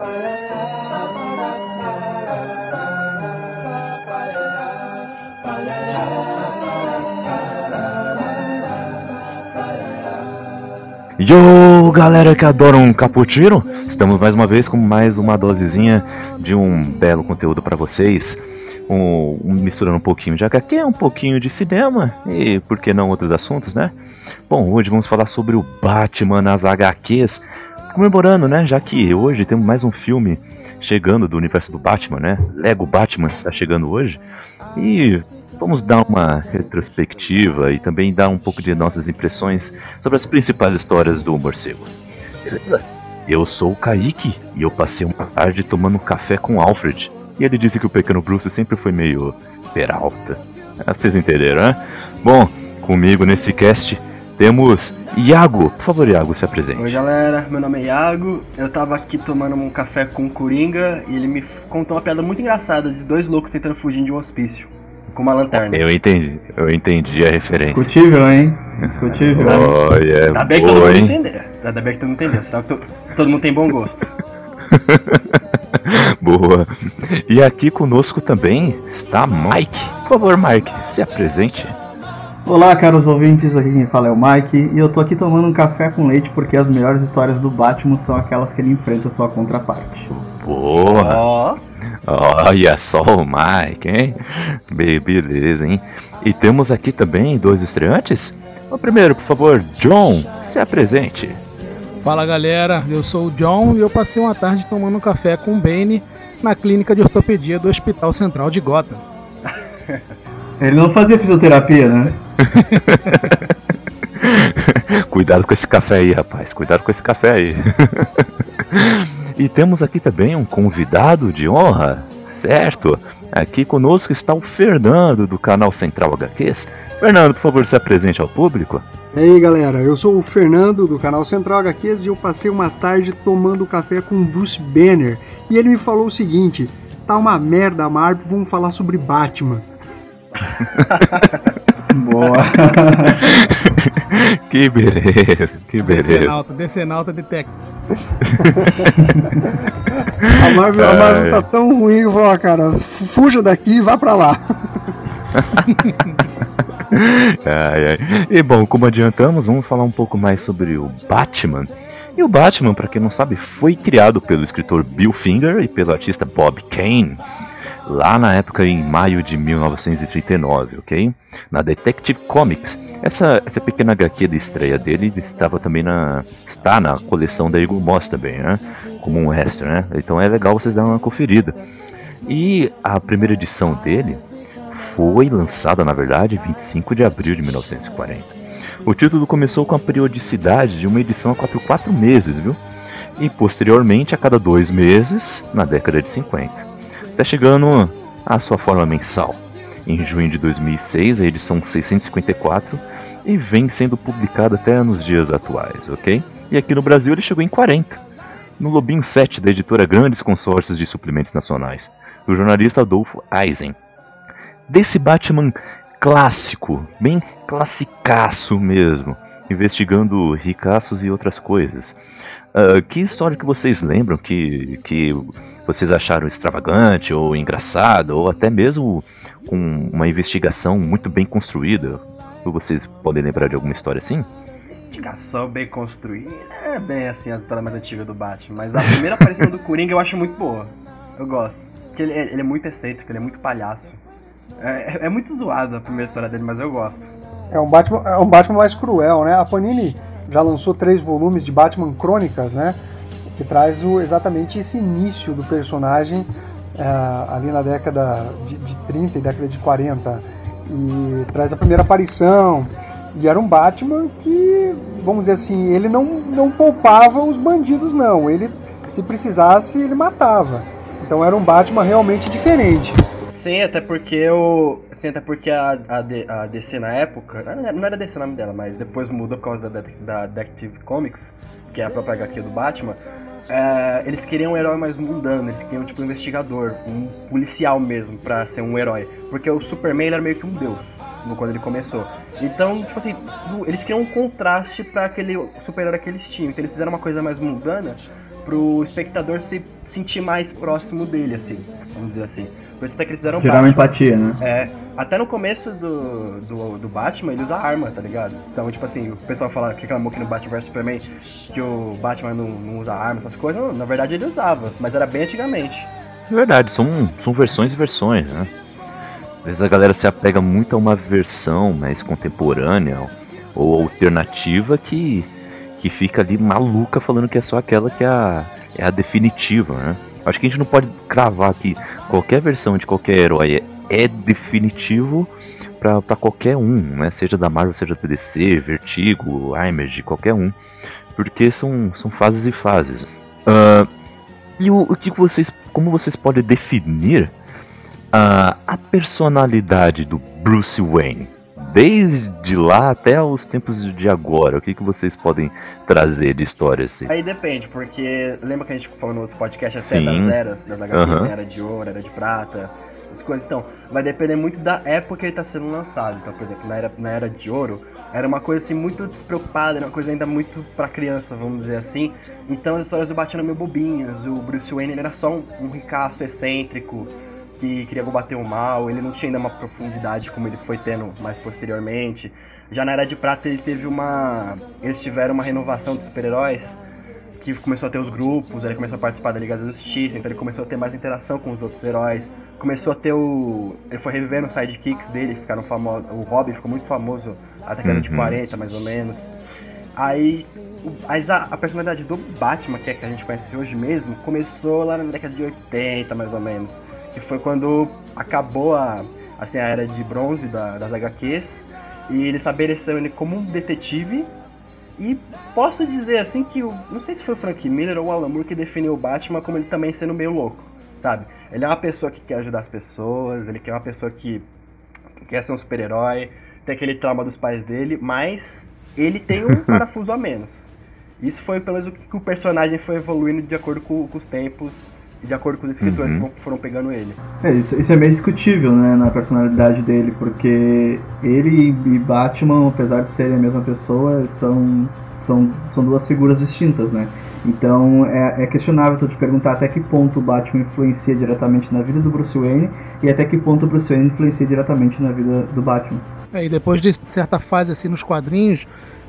Yo, galera que adora um cappuccino, estamos mais uma vez com mais uma dosezinha de um belo conteúdo para vocês, um, um, misturando um pouquinho de HQ, um pouquinho de cinema e por que não outros assuntos, né? Bom, hoje vamos falar sobre o Batman nas HQs, comemorando, né? Já que hoje temos mais um filme chegando do universo do Batman, né? Lego Batman está chegando hoje e Vamos dar uma retrospectiva e também dar um pouco de nossas impressões sobre as principais histórias do morcego. Beleza? Eu sou o Kaique e eu passei uma tarde tomando café com Alfred. E ele disse que o pequeno Bruce sempre foi meio peralta. Ah, vocês entenderam, né? Bom, comigo nesse cast temos Iago. Por favor, Iago, se apresente. Oi, galera. Meu nome é Iago. Eu tava aqui tomando um café com o Coringa e ele me contou uma piada muito engraçada de dois loucos tentando fugir de um hospício com uma lanterna. Eu entendi, eu entendi a referência. Discutível, hein? Discutível. Oh, yeah, Ainda bem que todo mundo entender. Ainda bem que todo mundo entender. Só que todo mundo tem bom gosto. boa. E aqui conosco também está Mike. Por favor, Mike, se apresente. Olá, caros ouvintes, aqui quem fala é o Mike e eu tô aqui tomando um café com leite porque as melhores histórias do Batman são aquelas que ele enfrenta sua contraparte. Boa! Oh. Olha só o Mike, hein? Beleza, hein? E temos aqui também dois estreantes. O primeiro, por favor, John, se apresente. Fala galera, eu sou o John e eu passei uma tarde tomando um café com o Bane na clínica de ortopedia do Hospital Central de Gotham. Ele não fazia fisioterapia, né? Cuidado com esse café aí, rapaz. Cuidado com esse café aí. E temos aqui também um convidado de honra, certo? Aqui conosco está o Fernando do canal Central HQs. Fernando, por favor, se apresente ao público. E aí galera, eu sou o Fernando do canal Central HQs e eu passei uma tarde tomando café com o Bruce Banner e ele me falou o seguinte: tá uma merda Marvel, vamos falar sobre Batman. Boa. que beleza, que beleza. Decenalta, decenalta de tec. a Marvel, a Marvel tá tão ruim, eu vou, cara, fuja daqui e vá pra lá. ai, ai. E bom, como adiantamos, vamos falar um pouco mais sobre o Batman. E o Batman, para quem não sabe, foi criado pelo escritor Bill Finger e pelo artista Bob Kane lá na época em maio de 1939, ok? Na Detective Comics. Essa, essa pequena HQ de estreia dele estava também na está na coleção da Eagle Moss também, né? Como um extra, né? Então é legal vocês darem uma conferida. E a primeira edição dele foi lançada, na verdade, 25 de abril de 1940. O título começou com a periodicidade de uma edição a cada quatro meses, viu? E posteriormente a cada dois meses na década de 50 está chegando à sua forma mensal. Em junho de 2006, a edição 654 e vem sendo publicada até nos dias atuais, ok? E aqui no Brasil ele chegou em 40, no Lobinho 7 da editora Grandes Consórcios de Suplementos Nacionais, do jornalista Adolfo Eisen. Desse Batman clássico, bem classicaço mesmo, investigando ricaços e outras coisas. Uh, que história que vocês lembram que, que vocês acharam extravagante ou engraçado ou até mesmo com uma investigação muito bem construída? Ou vocês podem lembrar de alguma história assim? Investigação bem construída é bem assim a história mais antiga do Batman, mas a primeira aparição do Coringa eu acho muito boa. Eu gosto. Porque ele, ele é muito excêntrico, ele é muito palhaço. É, é muito zoado a primeira história dele, mas eu gosto. É um Batman, é um Batman mais cruel, né? A Panini já lançou três volumes de Batman Crônicas, né? Que traz o, exatamente esse início do personagem uh, ali na década de, de 30 e década de 40. E traz a primeira aparição. E era um Batman que, vamos dizer assim, ele não, não poupava os bandidos, não. Ele, se precisasse, ele matava. Então era um Batman realmente diferente. Sim, até porque o. Sim, até porque a, a, a DC na época. Não era DC o nome dela, mas depois mudou por causa da, da Detective Comics, que é a própria HQ do Batman. É, eles queriam um herói mais mundano, eles queriam tipo um investigador, um policial mesmo, pra ser um herói. Porque o Superman era meio que um deus. quando ele começou. Então, tipo assim, eles criam um contraste para aquele super-herói que eles tinham. Então eles fizeram uma coisa mais mundana pro espectador se sentir mais próximo dele, assim, vamos dizer assim. Isso até que eles fizeram Gerar uma empatia, né? É, até no começo do, do, do, Batman ele usa arma, tá ligado? Então, tipo assim, o pessoal fala que reclamou que no Batman vs Superman que o Batman não, não usa arma, essas coisas, na verdade ele usava, mas era bem antigamente. É verdade, são, são versões e versões, né? Às vezes a galera se apega muito a uma versão mais contemporânea ou alternativa que, que fica ali maluca falando que é só aquela que é a, é a definitiva, né? Acho que a gente não pode cravar que qualquer versão de qualquer herói é, é definitivo para qualquer um, né? Seja da Marvel, seja da DC, Vertigo, Image, qualquer um. Porque são, são fases e fases. Uh, e o, o que vocês. Como vocês podem definir a, a personalidade do Bruce Wayne? Desde lá até os tempos de agora, o que, que vocês podem trazer de história assim? Aí depende, porque lembra que a gente falou no outro podcast até das eras, das HQs, uhum. era de ouro, era de prata, as coisas. Então, vai depender muito da época que ele está sendo lançado. Então, por exemplo, na era, na era de ouro, era uma coisa assim muito despreocupada, era uma coisa ainda muito pra criança, vamos dizer assim. Então as histórias do Batman eram meio bobinhas, o Bruce Wayne era só um, um ricaço excêntrico que queria combater o mal, ele não tinha ainda uma profundidade como ele foi tendo mais posteriormente. Já na Era de Prata ele teve uma. Eles tiveram uma renovação dos super-heróis que começou a ter os grupos, ele começou a participar da Liga da Justiça, então ele começou a ter mais interação com os outros heróis. Começou a ter o. Ele foi revivendo os sidekicks dele, ficaram famosos. O Robin ficou muito famoso até década uhum. de 40, mais ou menos. Aí a, a personalidade do Batman, que é que a gente conhece hoje mesmo, começou lá na década de 80, mais ou menos. Que foi quando acabou a, assim, a era de bronze da, das HQs. E ele estabeleceu ele como um detetive. E posso dizer assim que, não sei se foi o Frank Miller ou o Alan Moore que definiu o Batman como ele também sendo meio louco, sabe? Ele é uma pessoa que quer ajudar as pessoas, ele quer uma pessoa que quer ser um super-herói, tem aquele trauma dos pais dele, mas ele tem um parafuso a menos. Isso foi pelo menos o que o personagem foi evoluindo de acordo com, com os tempos de acordo com os escritores uhum. que foram pegando ele. É, isso, isso, é meio discutível, né, na personalidade dele, porque ele e Batman, apesar de serem a mesma pessoa, são, são, são duas figuras distintas, né? Então é, é questionável tu te perguntar até que ponto o Batman influencia diretamente na vida do Bruce Wayne e até que ponto o Bruce Wayne influencia diretamente na vida do Batman. É, e depois de certa fase assim nos quadrinhos,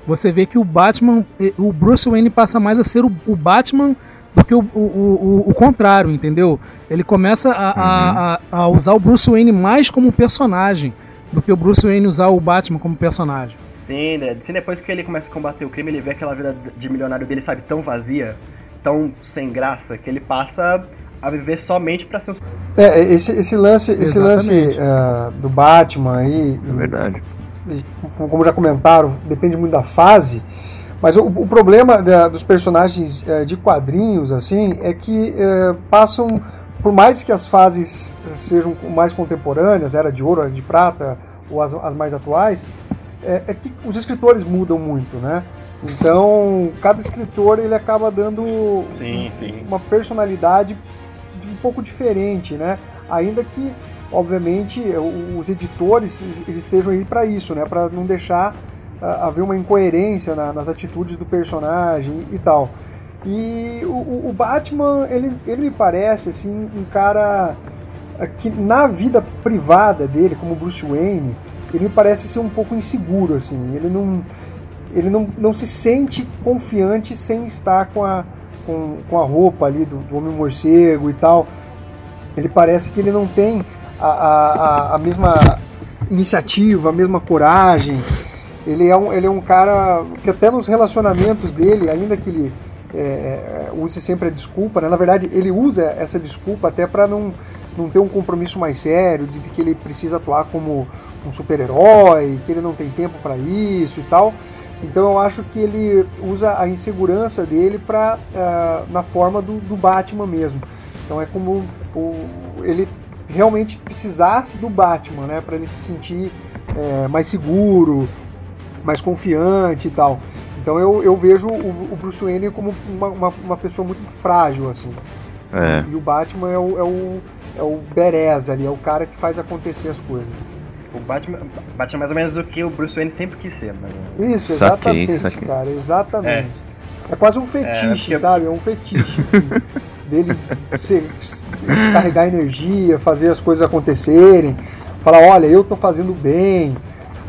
você vê que o Batman, o Bruce Wayne passa mais a ser o, o Batman do que o, o, o, o, contrário, entendeu? Ele começa a, uhum. a, a, usar o Bruce Wayne mais como personagem do que o Bruce Wayne usar o Batman como personagem. Sim, né? Sim, depois que ele começa a combater o crime, ele vê aquela vida de milionário dele, sabe, tão vazia, tão sem graça, que ele passa a viver somente para ser um... É, esse, esse lance, esse lance uh, do Batman aí. É verdade. E, como já comentaram, depende muito da fase. Mas o, o problema da, dos personagens uh, de quadrinhos, assim, é que uh, passam, por mais que as fases sejam mais contemporâneas, era de ouro, era de prata, ou as, as mais atuais, é, é, que os escritores mudam muito, né? Então, cada escritor ele acaba dando sim, sim. uma personalidade um pouco diferente, né? Ainda que, obviamente, os editores eles estejam aí para isso, né? Para não deixar haver uma incoerência na, nas atitudes do personagem e tal. E o, o, Batman, ele, ele me parece assim um cara ah, que na vida privada dele, como Bruce Wayne, ele me parece ser um pouco inseguro assim. Ele não ele não, não se sente confiante sem estar com a com, com a roupa ali do, do homem morcego e tal, ele parece que ele não tem a, a, a mesma iniciativa, a mesma coragem. Ele é, um, ele é um cara que até nos relacionamentos dele, ainda que ele é, é use sempre a desculpa, né? na verdade ele usa essa desculpa até para não, não ter um compromisso mais sério, de, que ele precisa atuar como um super-herói, que ele não tem tempo para isso e tal. Então eu acho que ele usa a insegurança dele para uh, na forma do, do, Batman mesmo. Então é como o, ele realmente precisasse do Batman, né, para ele se sentir é, mais seguro, mais confiante e tal. Então eu, eu vejo o, o Bruce Wayne como uma, uma, uma, pessoa muito frágil assim. É. E o Batman é o, é o, é o Berez ali, é o cara que faz acontecer as coisas. O Batman, Batman é mais ou menos o que o Bruce Wayne sempre quis ser, mas... Isso, exatamente, saquei, saquei. cara, exatamente. É. é. quase um fetiche, é, sabe? É um fetiche, assim, dele se, descarregar energia, fazer as coisas acontecerem, falar, olha, eu tô fazendo bem.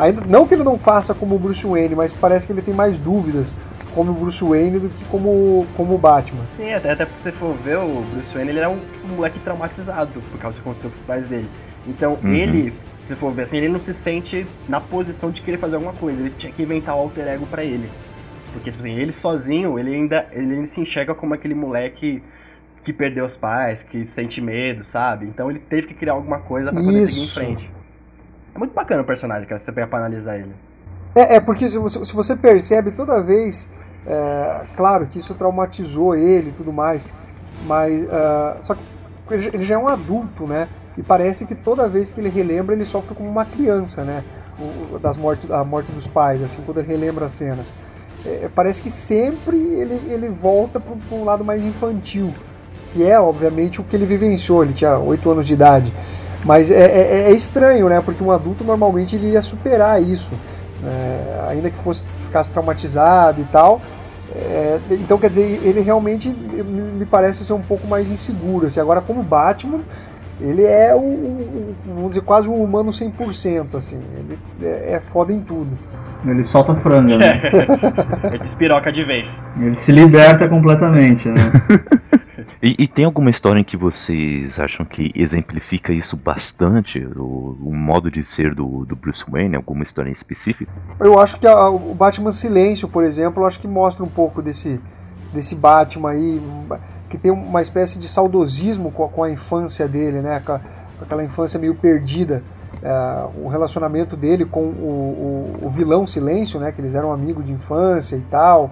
Ainda, não que ele não faça como o Bruce Wayne, mas parece que ele tem mais dúvidas como Bruce Wayne do que como, como Batman. Sim, até, até porque você for ver, o Bruce Wayne ele era um, um moleque traumatizado por causa do que aconteceu com os pais dele. Então uhum. ele, se for ver assim, ele não se sente na posição de querer fazer alguma coisa. Ele tinha que inventar o alter ego pra ele. Porque, tipo assim, ele sozinho, ele ainda, ele ainda se enxerga como aquele moleque que perdeu os pais, que sente medo, sabe? Então ele teve que criar alguma coisa para poder seguir em frente. É muito bacana o personagem, cara, se você pegar pra analisar ele. É, é porque se você, se você percebe toda vez é, claro que isso traumatizou ele e tudo mais, mas uh, só que ele já é um adulto, né? E parece que toda vez que ele relembra, ele sofre como uma criança, né? O, das morte, a morte dos pais, assim, quando ele relembra a cena. É, parece que sempre ele, ele volta para um lado mais infantil, que é, obviamente, o que ele vivenciou. Ele tinha 8 anos de idade. Mas é, é, é estranho, né? Porque um adulto normalmente ele ia superar isso é, ainda que fosse ficasse traumatizado e tal. É, então, quer dizer, ele realmente me parece ser um pouco mais inseguro. Assim. Agora, como Batman, ele é o, o, vamos dizer, quase um humano 100%, assim. Ele é, é foda em tudo. Ele solta franga, né? ele despiroca de vez. Ele se liberta completamente, né? E, e, tem alguma história em que vocês acham que exemplifica isso bastante, o, o modo de ser do, do, Bruce Wayne? Alguma história em específico? Eu acho que a, o Batman Silêncio, por exemplo, acho que mostra um pouco desse, desse Batman aí, que tem uma espécie de saudosismo com a, com a infância dele, né? Com, aquela infância meio perdida. É, o relacionamento dele com o, o, o, vilão Silêncio, né? Que eles eram amigos de infância e tal.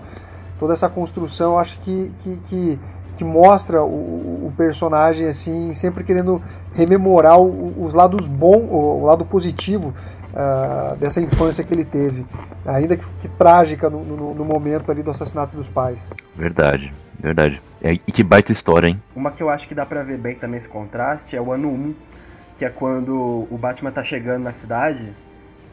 Toda essa construção, acho que, que, que que mostra o, o, personagem assim sempre querendo rememorar o, os lados bons, o, lado positivo uh, dessa infância que ele teve, ainda que, que trágica no, no, no, momento ali do assassinato dos pais. Verdade, verdade. É, e que baita história, hein? Uma que eu acho que dá pra ver bem também esse contraste é o ano 1, que é quando o Batman tá chegando na cidade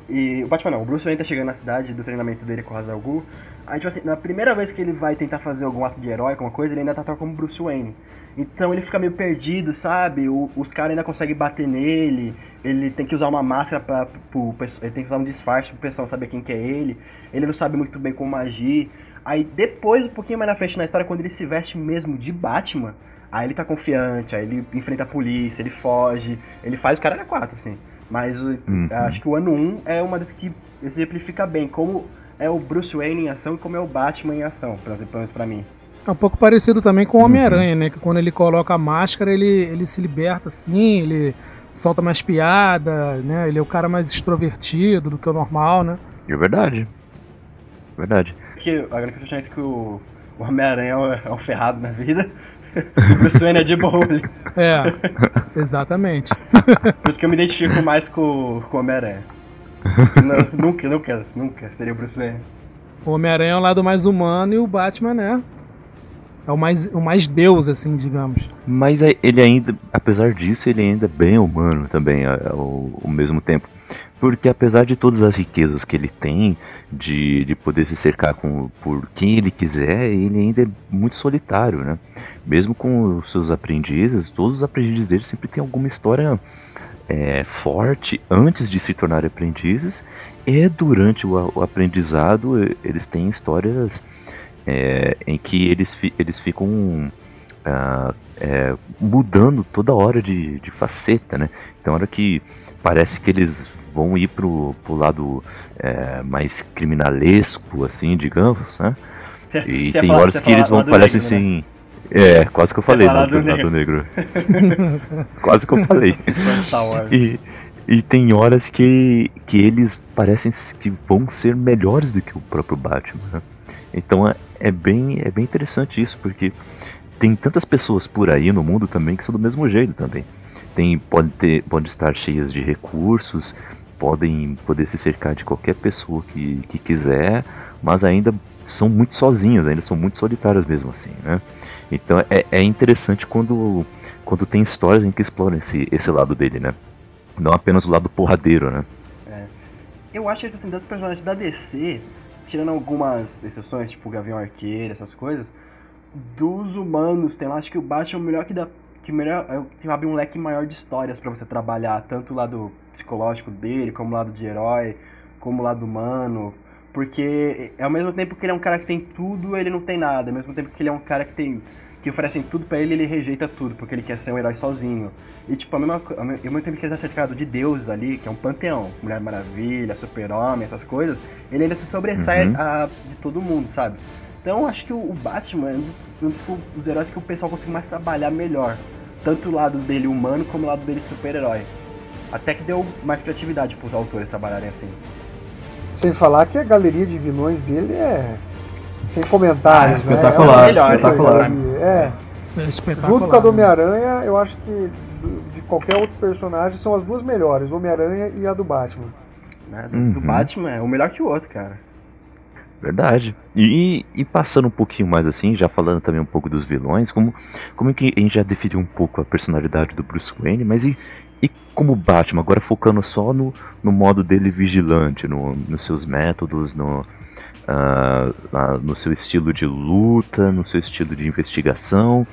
e o Batman não, o Bruce Wayne tá chegando na cidade do treinamento dele com o Hazal Ghul. Aí, tipo assim, na primeira vez que ele vai tentar fazer algum ato de herói, alguma coisa, ele ainda tá como Bruce Wayne. Então ele fica meio perdido, sabe? O, os caras ainda conseguem bater nele. Ele tem que usar uma máscara pra. Pro, ele tem que usar um disfarce pro pessoal saber quem que é ele. Ele não sabe muito bem como agir. Aí depois, um pouquinho mais na frente na história, quando ele se veste mesmo de Batman, aí ele tá confiante, aí ele enfrenta a polícia, ele foge, ele faz o cara na quatro, assim. Mas uhum. acho que o ano 1 é uma das que exemplifica bem como é o Bruce Wayne em ação e como é o Batman em ação, pelo menos pra mim. É um pouco parecido também com o Homem-Aranha, uhum. né? Que quando ele coloca a máscara, ele, ele se liberta assim, ele solta mais piada, né? Ele é o cara mais extrovertido do que o normal, né? É verdade. Verdade. Que, agora que eu chance que o, o Homem-Aranha é, é um ferrado na vida, o Bruce Wayne é de boa. É, exatamente. Por isso que eu me identifico mais com, com o Homem-Aranha. nunca, nunca, nunca seria o Bruce Wayne. O Homem-Aranha é o lado mais humano e o Batman, né? É o mais, o mais deus, assim, digamos. Mas é, ele ainda, apesar disso, ele ainda é bem humano também, ao, ao mesmo tempo. Porque apesar de todas as riquezas que ele tem, de, de poder se cercar com, por quem ele quiser, ele ainda é muito solitário, né? Mesmo com os seus aprendizes, todos os aprendizes dele sempre tem alguma história é, forte antes de se tornar aprendizes e durante o, o aprendizado eles têm histórias é, em que eles, eles ficam uh, é, mudando toda hora de, de faceta, né? Então, hora que parece que eles vão ir pro, pro lado é, mais criminalesco, assim, digamos, né? Cê, e cê tem fala, horas que eles vão, parece negro, assim. Né? É, quase que eu falei lado, lado negro. negro. quase que eu falei. e, e tem horas que, que eles parecem que vão ser melhores do que o próprio Batman. Né? Então é, é, bem, é bem interessante isso, porque tem tantas pessoas por aí no mundo também que são do mesmo jeito também. Tem, pode, ter, pode estar cheias de recursos, podem poder se cercar de qualquer pessoa que, que quiser, mas ainda são muito sozinhas, ainda são muito solitárias mesmo assim, né? Então é, é interessante quando, quando tem histórias em que exploram esse, esse lado dele, né? Não apenas o lado porradeiro, né? eu acho que assim, das personagens da DC, tirando algumas exceções, tipo Gavião Arqueiro, essas coisas, dos humanos, tem lá, acho que o Batman é o melhor que dá. Que melhor, é, que abre um leque maior de histórias para você trabalhar, tanto o lado psicológico dele, como o lado de herói, como o lado humano. Porque ao mesmo tempo que ele é um cara que tem tudo, ele não tem nada. Ao mesmo tempo que ele é um cara que tem. que oferecem tudo para ele, ele rejeita tudo, porque ele quer ser um herói sozinho. E tipo, ao mesmo, ao mesmo tempo que ele tá certificado de deuses ali, que é um panteão, Mulher Maravilha, Super-Homem, essas coisas, ele ainda se sobressai Uhum. a, de todo mundo, sabe? Então acho que o, o Batman é um dos, um dos heróis que o pessoal consegue mais trabalhar melhor. Tanto o lado dele humano como o lado dele super-herói. Até que deu mais criatividade pros autores trabalharem assim. Sem falar que a galeria de vilões dele é sem comentários, Ah, né? espetacular, É espetacular. É, É espetacular. junto com a do né? Homem-Aranha, eu acho que do- de qualquer outro personagem são as duas melhores, Homem-Aranha e a do Batman. Né? Do, do Uhum. Batman é o melhor que o outro, cara. Verdade. E, e passando um pouquinho mais assim, já falando também um pouco dos vilões, como, como é que a gente já definiu um pouco a personalidade do Bruce Wayne, mas e, e como Batman, agora focando só no, no modo dele vigilante, no, nos seus métodos, no, ah, no seu estilo de luta, no seu estilo de investigação,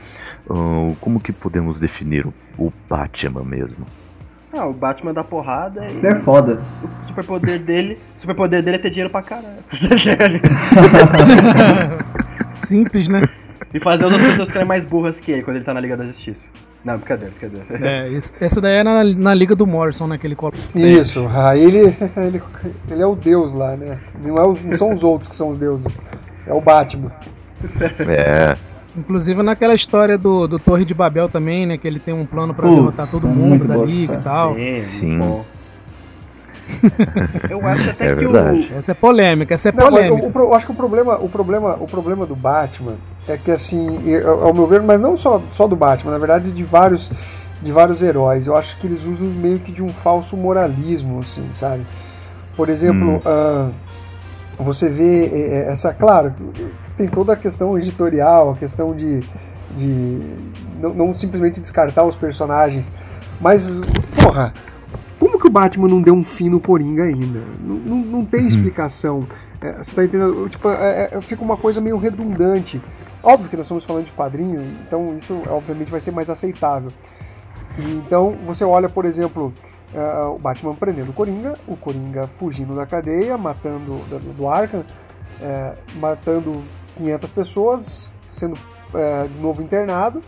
ah, como que podemos definir o, o Batman mesmo? Ah, o Batman dá porrada e Ele é foda. o superpoder dele. Superpoder dele é ter dinheiro pra caralho. Simples, né? e fazer as outras pessoas ficarem mais burras que ele quando ele tá na Liga da Justiça. Não, brincadeira, brincadeira. É, essa daí é na, na liga do Morrison, né? Que ele coloca. Isso, aí ele, ele, ele é o deus lá, né? Não, é os- não são os outros que são os deuses, é o Batman. É, Inclusive naquela história do, do Torre de Babel também, né? Que ele tem um plano pra Putz, derrotar todo é mundo da liga e tal. Sim, Sim. muito bom. Eu acho até É que verdade. Essa é polêmica, essa é Não, polêmica. o- o eu acho que o problema, o problema, o problema do Batman é que assim, ao meu ver, mas não só, só do Batman, na verdade de vários de vários heróis, eu acho que eles usam meio que de um falso moralismo, assim, sabe? Por exemplo, Hum. ah, você vê eh, eh, essa, claro, tem toda a questão editorial, a questão de, de não, não simplesmente descartar os personagens, mas porra, como que o Batman não deu um fim no Coringa ainda? Não, não, não tem explicação. É, você tá entendendo? Tipo, é, é, fica uma coisa meio redundante. Óbvio que nós estamos falando de quadrinho, então isso obviamente vai ser mais aceitável. E, então você olha, por exemplo, é, o Batman prendendo o Coringa, o Coringa fugindo da cadeia, matando do, do Arkham, é, matando 500 pessoas, sendo é, de novo internado,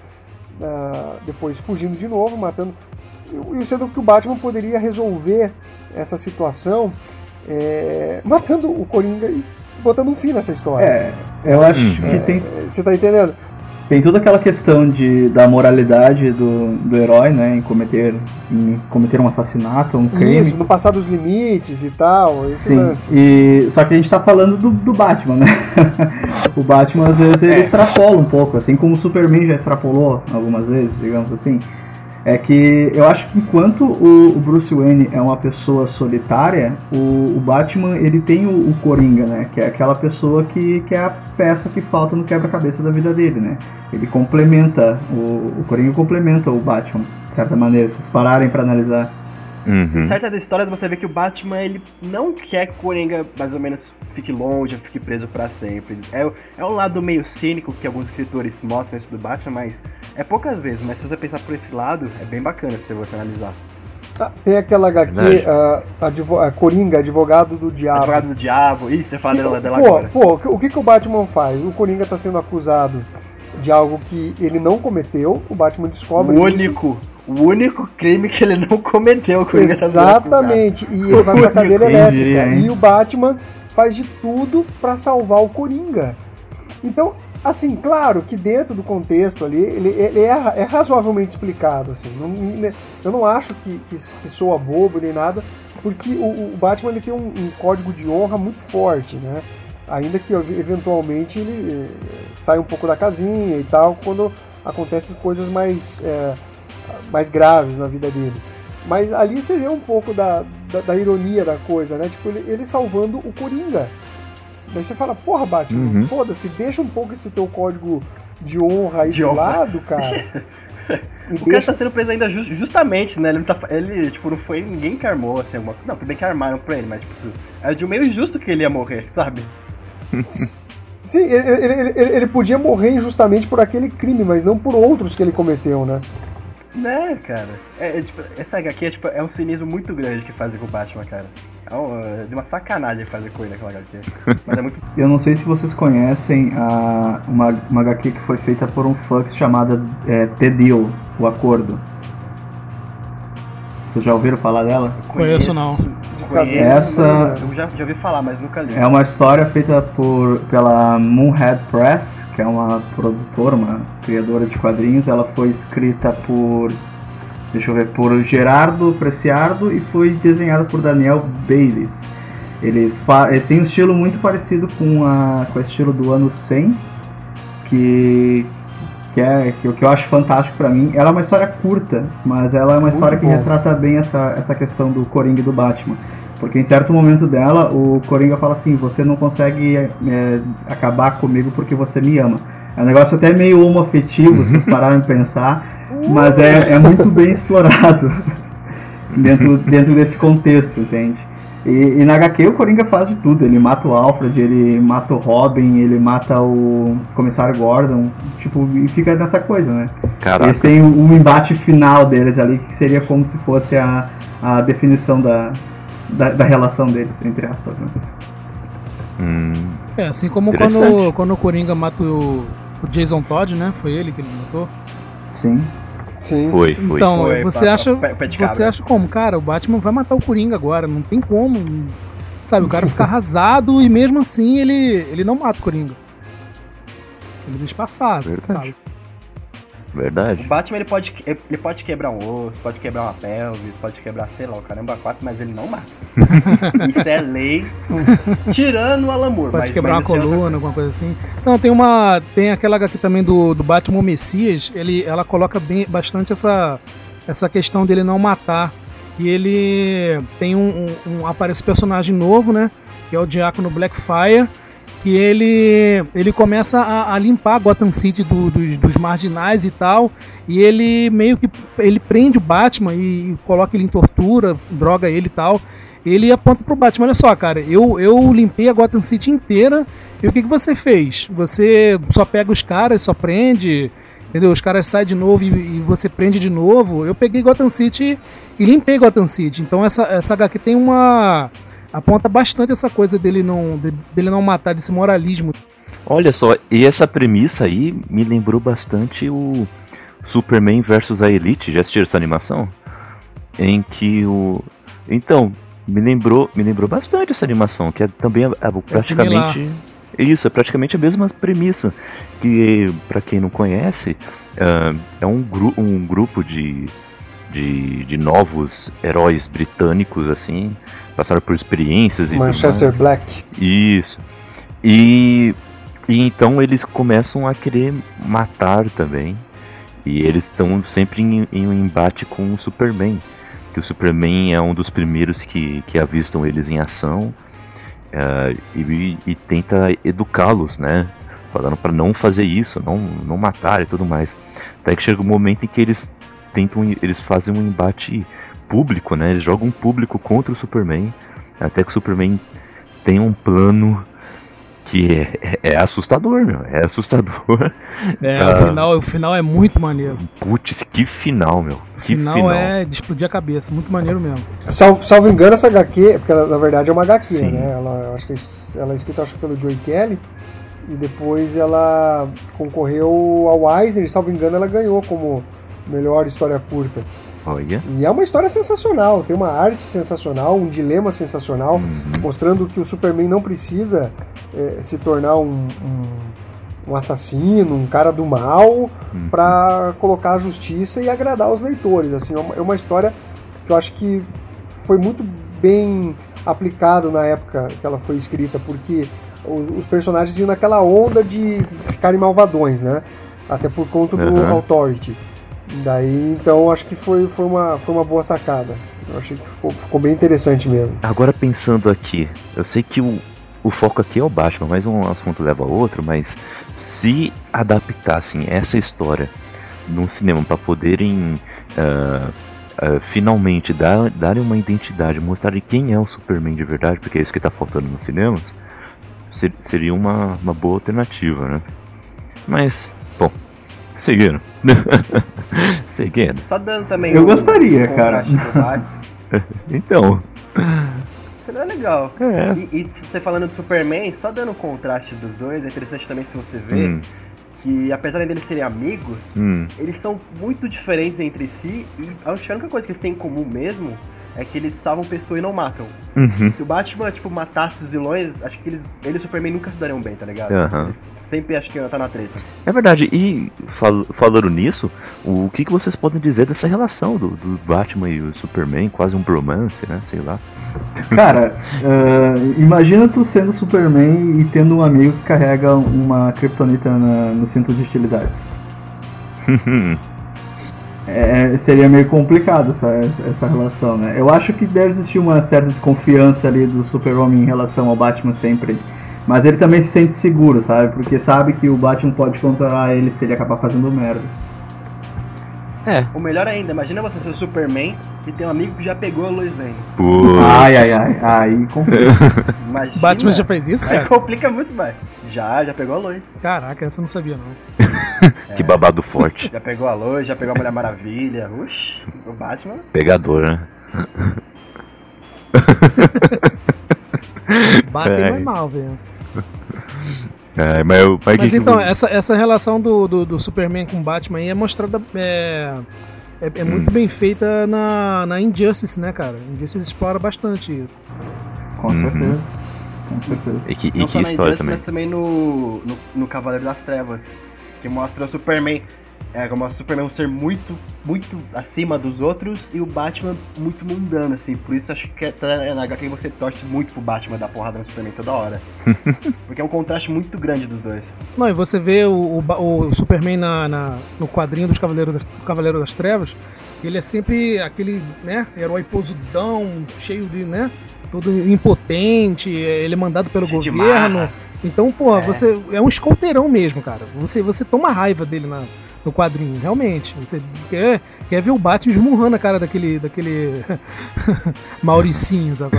depois fugindo de novo, matando. E sendo que o Batman poderia resolver essa situação é, matando o Coringa e botando um fim nessa história. É, eu acho Uhum. que tem, É, Você tá entendendo? tem toda aquela questão de, da moralidade do, do herói, né, em cometer, em cometer um assassinato, um crime. Isso, no passar dos limites e tal. Sim, lance. e só que a gente tá falando do, do Batman, né? o Batman às vezes ele É. extrapola um pouco, assim como o Superman já extrapolou algumas vezes, digamos assim. É que eu acho que enquanto o, Bruce Wayne é uma pessoa solitária, o, o Batman ele tem o, o Coringa, né? Que é aquela pessoa que, que é a peça que falta no quebra-cabeça da vida dele, né? Ele complementa, o, o Coringa complementa o Batman, de certa maneira, se vocês pararem pra analisar. Uhum. Em certas histórias você vê que o Batman ele não quer que o Coringa mais ou menos fique longe, fique preso pra sempre. É, é um lado meio cínico que alguns escritores mostram isso do Batman, mas é poucas vezes. Mas se você pensar por esse lado, é bem bacana se você analisar. Ah, Tem aquela HQ, ah, advo- ah, Coringa, advogado do diabo. Advogado do Diabo, ih, você fala dela, dela pô, agora. pô, o que, que o Batman faz? O Coringa tá sendo acusado de algo que ele não cometeu, o Batman descobre O isso. único, o único crime que ele não cometeu, sendo acusado. Exatamente, e ele vai pra cadeira elétrica. hein? e o Batman faz de tudo pra salvar o Coringa. Então, assim, claro que dentro do contexto ali, ele, ele é, é razoavelmente explicado. Assim, não- ne- eu não acho que, que, que soa bobo nem nada, porque o, o Batman ele tem um, um código de honra muito forte, né? Ainda que eventualmente ele eh, saia um pouco da casinha e tal, quando acontecem coisas mais, eh, mais graves na vida dele. Mas ali você vê um pouco da, da, da ironia da coisa, né? Tipo, ele, ele salvando o Coringa. Daí você fala, porra, Batman, Uhum. foda-se, deixa um pouco esse teu código de honra aí De lado, cara. o deixa... cara tá sendo preso ainda just, justamente, né? Ele, tá, ele, tipo, não foi ninguém que armou, assim, alguma Não, tudo bem que armaram pra ele, mas, tipo, é de um meio injusto que ele ia morrer, sabe? Sim, ele, ele, ele, ele, podia morrer injustamente por aquele crime, mas não por outros que ele cometeu, né? Né, cara. É, é, tipo, essa HQ é, tipo, é um cinismo muito grande que fazem com o Batman, cara. É, um, é de uma sacanagem fazer com ele naquela HQ. Mas é muito. Eu não sei se vocês conhecem a, uma, uma HQ que foi feita por um fã chamada é, The Deal, O Acordo. Vocês já ouviram falar dela? Conheço, não. Conheço, Essa eu já, já ouvi falar, mas nunca li. É uma história feita por pela Moonhead Press, que é uma produtora, uma criadora de quadrinhos. Ela foi escrita por deixa eu ver, por Gerardo Preciado e foi desenhada por Daniel Bayles. Eles, eles têm um estilo muito parecido com, a, com o estilo do ano 100, que, que é que, que eu acho fantástico para mim. Ela é uma história curta, mas ela é uma história que retrata bem essa, essa questão do Coringa e do Batman. Porque em certo momento dela, o Coringa fala assim: Você não consegue é, acabar comigo porque você me ama. É um negócio até meio homoafetivo, se vocês pararem de pensar, mas é, é muito bem explorado dentro, dentro desse contexto, entende? E, e, na HQ o Coringa faz de tudo. Ele mata o Alfred, ele mata o Robin, ele mata o Comissário Gordon. Tipo, e fica nessa coisa, né? Caraca. Eles têm um embate final deles ali, que seria como se fosse a, a definição da, da, da relação deles, entre aspas. Né? Hum. É, assim como quando, quando o Coringa mata o, o Jason Todd, né? Foi ele que ele matou? Sim. Sim. Foi, foi. Então, foi, você acha. Você acha como? Cara, o Batman vai matar o Coringa agora. Não tem como. Sabe, o cara fica arrasado e mesmo assim ele, ele não mata o Coringa. Ele deixa passar, sabe? Verdade. O Batman ele pode, ele pode quebrar um osso, pode quebrar uma pelve, pode quebrar, sei lá, o caramba quatro, mas ele não mata. Isso é lei. Tirando o Alan Moore. Pode mas, quebrar mas uma é coluna, alguma coisa assim. Não, tem uma. Tem aquela aqui também do, do Batman Messias, ele, ela coloca bem, bastante essa, essa questão dele não matar. Que ele tem um, um, um aparece personagem novo, né? Que é o Diácono Blackfire que ele ele começa a, a limpar Gotham City do, dos, dos, marginais e tal, e ele meio que ele prende o Batman e, e, coloca ele em tortura, droga ele e tal. Ele aponta pro Batman, olha só, cara, eu, eu limpei a Gotham City inteira, e o que, que você fez? Você só pega os caras, só prende, entendeu? Os caras saem de novo e, e, você prende de novo. Eu peguei Gotham City e limpei Gotham City. Então essa, essa HQ tem uma aponta bastante essa coisa dele não, dele não matar, desse moralismo. Olha só, e essa premissa aí me lembrou bastante o Superman versus a Elite. Já assistiram essa animação? Em que o. Então, me lembrou, me lembrou bastante essa animação, que é também é, é praticamente. É isso, é praticamente a mesma premissa. Que, para quem não conhece, uh, é um, gru um grupo de, de, de novos heróis britânicos, assim, passaram por experiências e Manchester Black. Isso. E, e então eles começam a querer matar também. E eles estão sempre em, em, um embate com o Superman. Que o Superman é um dos primeiros que, que avistam eles em ação. Uh, e, e, tenta educá-los, né? Falando para não fazer isso, não, não matar e tudo mais. Até que chega um momento em que eles tentam, eles fazem um embate público, né? Eles jogam público contra o Superman. Até que o Superman tem um plano que é, é, é assustador, meu. É assustador. É, ah, o, final, o final é muito maneiro. Putz, que final, meu. O final, final, é de explodir a cabeça. Muito maneiro mesmo. Salvo, salvo engano, essa HQ, porque ela, na verdade é uma HQ, Sim. né? Ela, acho que ela é escrita acho, pelo Joey Kelly. E depois ela concorreu ao Eisner, e salvo engano, ela ganhou como melhor história curta. Olha. E é uma história sensacional, tem uma arte sensacional, um dilema sensacional, uhum. mostrando que o Superman não precisa é, se tornar um, um, um, assassino, um cara do mal, uhum. para colocar a justiça e agradar os leitores. Assim, é uma é história que eu acho que foi muito bem aplicado na época que ela foi escrita, porque os personagens iam naquela onda de ficarem malvadões, né? Até por conta do uhum. Authority. Daí, então, acho que foi, foi, uma, foi uma boa sacada. Eu achei que ficou, ficou bem interessante mesmo. Agora, pensando aqui, eu sei que o, o foco aqui é o Batman, mas um assunto leva a outro, mas se adaptassem essa história no cinema para poderem uh, uh, finalmente dar, darem uma identidade, mostrarem quem é o Superman de verdade, porque é isso que está faltando nos cinemas, ser, seria uma, uma boa alternativa, né? Mas, bom, seguindo. seguindo. Só dando também. Eu gostaria, cara. então. Seria legal. É. E, e, você falando do Superman, só dando o contraste dos dois, é interessante também se você ver hum. que, apesar de eles serem amigos, hum. eles são muito diferentes entre si e acho que a única coisa que eles têm em comum mesmo é que eles salvam pessoas e não matam. Uhum. Se o Batman, tipo, matasse os vilões, acho que eles, ele e o Superman nunca se dariam bem, tá ligado? Uhum. Eles sempre acho que ia estar na treta. É verdade, e fal falando nisso, o que, que vocês podem dizer dessa relação do, do Batman e o Superman, quase um bromance, né? Sei lá. Cara, uh, imagina tu sendo Superman e tendo um amigo que carrega uma kryptonita no cinto de utilidades. é, seria meio complicado essa, essa relação, né? Eu acho que deve existir uma certa desconfiança ali do Super-Homem em relação ao Batman sempre. Mas ele também se sente seguro, sabe? Porque sabe que o Batman pode controlar ele se ele acabar fazendo merda. É. O melhor ainda, imagina você ser o Superman e ter um amigo que já pegou a Lois Lane. Ai, ai, ai, aí complica. Imagina, Batman já fez isso, cara? Aí complica muito mais. Já, já pegou a Lois. Caraca, essa eu não sabia não. que babado forte. Já pegou a Lois, já pegou a Mulher Maravilha. Uxi, o Batman. Pegador, né? Bater é. mal, velho. É, mas, eu, mas, mas então, que... essa, essa relação do, do, do, Superman com o Batman aí é mostrada. É, é, é muito hum. bem feita na, na Injustice, né, cara? Injustice explora bastante isso. Com uhum. certeza. Com certeza. E que, e Não que só na história Injustice, também. mas também no, no, no Cavaleiro das Trevas. Que mostra o Superman é, como o Superman é um ser muito, muito acima dos outros e o Batman muito mundano, assim. Por isso acho que é, na HQ você torce muito pro Batman dar porrada no Superman toda hora. Porque é um contraste muito grande dos dois. Não, e você vê o, o, o Superman na, na, no quadrinho dos Cavaleiros das, do Cavaleiro das Trevas, ele é sempre aquele, né, herói posudão, cheio de, né, todo impotente, ele é mandado pelo cheio governo. Então, porra, é. você é um escolteirão mesmo, cara. Você, você toma raiva dele na, no quadrinho, realmente. Você quer, quer ver o Batman esmurrando a cara daquele. daquele. Mauricinho, sabe?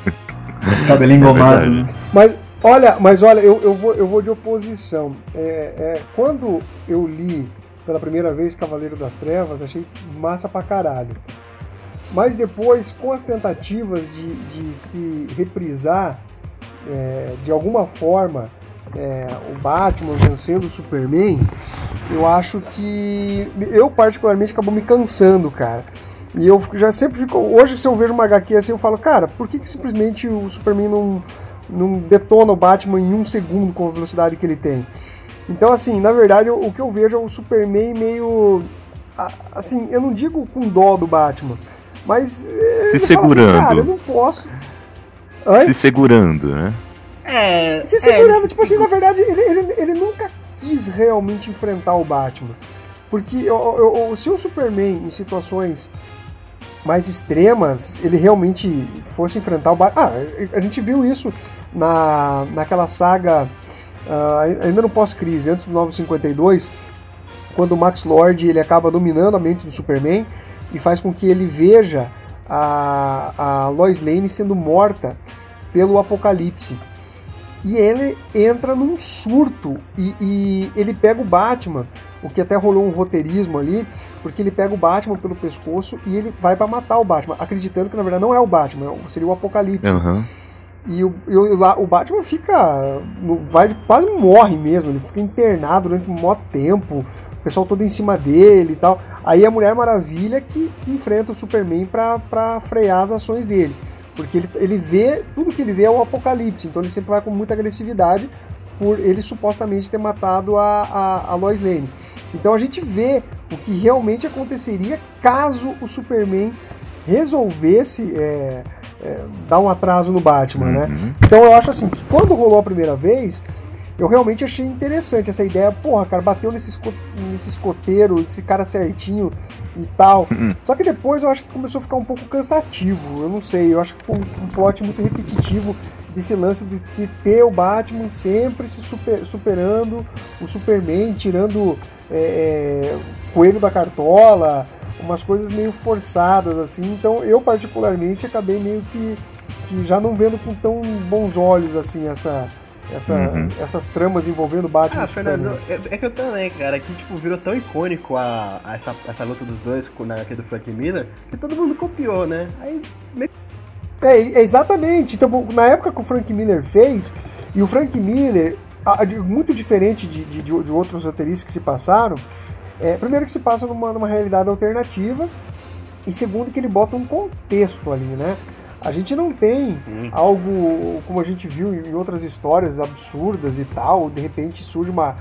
Cabelo engomado. É mas, olha, mas olha, eu, eu, vou, eu vou de oposição. É, é, quando eu li pela primeira vez Cavaleiro das Trevas, achei massa pra caralho. Mas depois, com as tentativas de, de se reprisar é, de alguma forma é, o Batman vencendo o Superman, eu acho que eu particularmente acabou me cansando, cara. E eu já sempre fico. Hoje, se eu vejo uma HQ assim, eu falo, cara, por que, que simplesmente o Superman não, não detona o Batman em um segundo com a velocidade que ele tem? Então, assim, na verdade, o que eu vejo é o Superman meio. Assim, eu não digo com dó do Batman, mas. É, Se segurando. Assim, cara, eu não posso. Se segurando, né? É. Se segurando, é, tipo assim, na verdade, ele, ele, ele nunca quis realmente enfrentar o Batman. Porque eu, eu, se o Superman, em situações mais extremas, ele realmente fosse enfrentar o Batman. Ah, a gente viu isso na, naquela saga, uh, ainda no pós-crise, antes do 952, quando o Max Lord ele acaba dominando a mente do Superman e faz com que ele veja a, a Lois Lane sendo morta pelo Apocalipse. E ele entra num surto e, e, ele pega o Batman, o que até rolou um roteirismo ali, porque ele pega o Batman pelo pescoço e ele vai para matar o Batman, acreditando que na verdade não é o Batman, é seria o Apocalipse. Uhum. E o, eu, lá, o Batman fica. Vai, quase morre mesmo, ele fica internado durante um maior tempo, o pessoal todo em cima dele e tal. Aí a Mulher Maravilha que, enfrenta o Superman para frear as ações dele. Porque ele, ele vê, tudo que ele vê é o apocalipse, então ele sempre vai com muita agressividade por ele supostamente ter matado a, a, a Lois Lane. Então a gente vê o que realmente aconteceria caso o Superman resolvesse é, é, dar um atraso no Batman, né? uhum. né? Então eu acho assim, quando rolou a primeira vez, eu realmente achei interessante essa ideia. Porra, cara, bateu nesse, nesse escoteiro, esse cara certinho e tal. Uhum. Só que depois eu acho que começou a ficar um pouco cansativo. Eu não sei, eu acho que ficou um, um plot muito repetitivo desse lance de, de ter o Batman sempre se super, superando o Superman, tirando é, é, coelho da cartola, umas coisas meio forçadas assim. Então eu particularmente acabei meio que, que já não vendo com tão bons olhos assim essa essa, uhum. essas tramas envolvendo Batman. Ah, Fernando, é, é, que eu também, cara, que tipo, virou tão icônico a, a essa, essa luta dos dois na HQ do Frank Miller que todo mundo copiou, né? Aí meio é, é, exatamente. Então, na época que o Frank Miller fez, e o Frank Miller, muito diferente de, de, de outros roteiristas que se passaram, é, primeiro que se passa numa, numa realidade alternativa, e segundo que ele bota um contexto ali, né? A gente não tem Sim. algo como a gente viu em outras histórias absurdas e tal, de repente surge uma.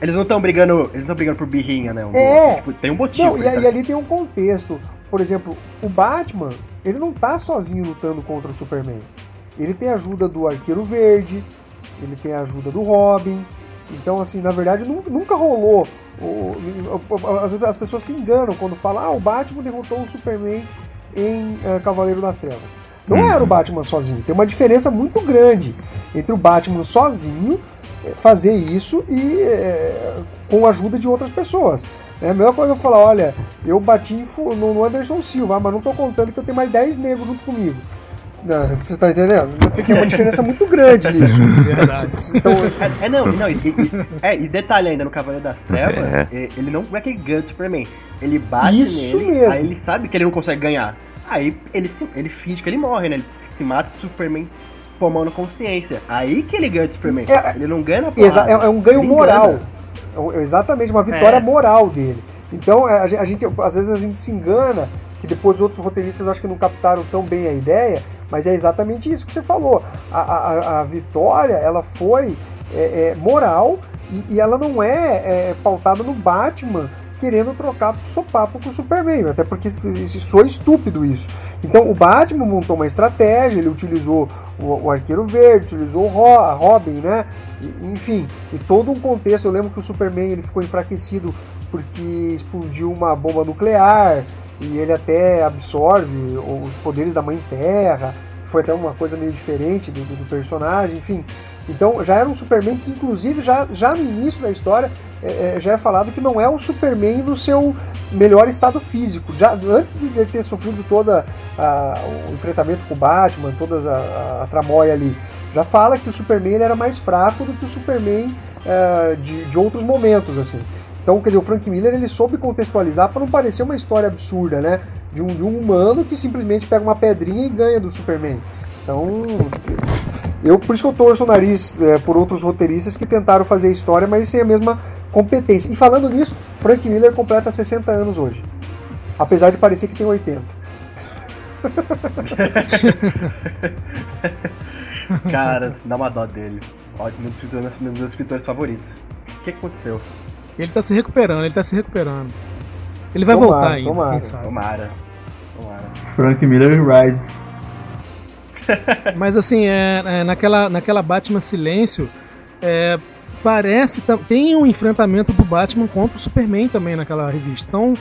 Eles não estão brigando. Eles estão brigando por birrinha, né? Um é. Tipo, tem um motivo. Não, e, e, ali tem um contexto. Por exemplo, o Batman, ele não tá sozinho lutando contra o Superman. Ele tem a ajuda do Arqueiro Verde, ele tem a ajuda do Robin. Então, assim, na verdade, nunca rolou. As, as pessoas se enganam quando falam, ah, o Batman derrotou o Superman em uh, Cavaleiro das Trevas. Não uhum. era o Batman sozinho. Tem uma diferença muito grande entre o Batman sozinho eh, fazer isso e é, com a ajuda de outras pessoas. É a mesma coisa eu falar, olha, eu bati no Anderson Silva, mas não estou contando que eu tenho mais 10 negros junto comigo. Não, você tá entendendo? Tem uma diferença muito grande nisso. Verdade. Então, é, é, não, não, e, e, é, e detalhe ainda, no Cavaleiro das Trevas, é. ele não é aquele ganha do Superman. Ele bate Isso nele, mesmo. aí ele sabe que ele não consegue ganhar. Aí ele, se, ele finge que ele morre, né? Ele se mata o Superman tomando consciência. Aí que ele ganha do Superman. É, ele não ganha na porrada, é, é um ganho moral. Engana. É exatamente, uma vitória é. moral dele. Então, é, a gente, a às vezes a gente se engana, que depois outros roteiristas acho que não captaram tão bem a ideia, mas é exatamente isso que você falou. A, a, a vitória, ela foi é, é, moral e, e, ela não é, é pautada no Batman querendo trocar sopapo com o Superman, até porque foi estúpido isso. Então o Batman montou uma estratégia, ele utilizou o, o Arqueiro Verde, utilizou a Robin, né? E, enfim, e todo um contexto. Eu lembro que o Superman ele ficou enfraquecido porque explodiu uma bomba nuclear e ele até absorve os poderes da Mãe Terra. Foi até uma coisa meio diferente do, do personagem, enfim. Então já era um Superman que, inclusive, já, já no início da história, é, é já é falado que não é um Superman no seu melhor estado físico. Já antes de ter sofrido toda o enfrentamento com o Batman, toda a, a, a, tramóia ali, já fala que o Superman era mais fraco do que o Superman é, de, de outros momentos, assim. Então, quer dizer, o Frank Miller ele soube contextualizar para não parecer uma história absurda, né? De um, de um humano que simplesmente pega uma pedrinha e ganha do Superman. Então, eu por isso que eu torço o nariz é, por outros roteiristas que tentaram fazer a história, mas sem a mesma competência. E falando nisso, Frank Miller completa 60 anos hoje. Apesar de parecer que tem 80. Cara, dá uma dó dele. Ótimo, um dos meus escritores favoritos. O que aconteceu? Ele tá se recuperando, ele tá se recuperando. Ele vai tomara, voltar ainda, tomara. Tomara. Tomara. Frank Miller Rise. Mas assim, é, é, naquela, naquela Batman Silêncio, é, parece. Tem um enfrentamento do Batman contra o Superman também naquela revista. Então,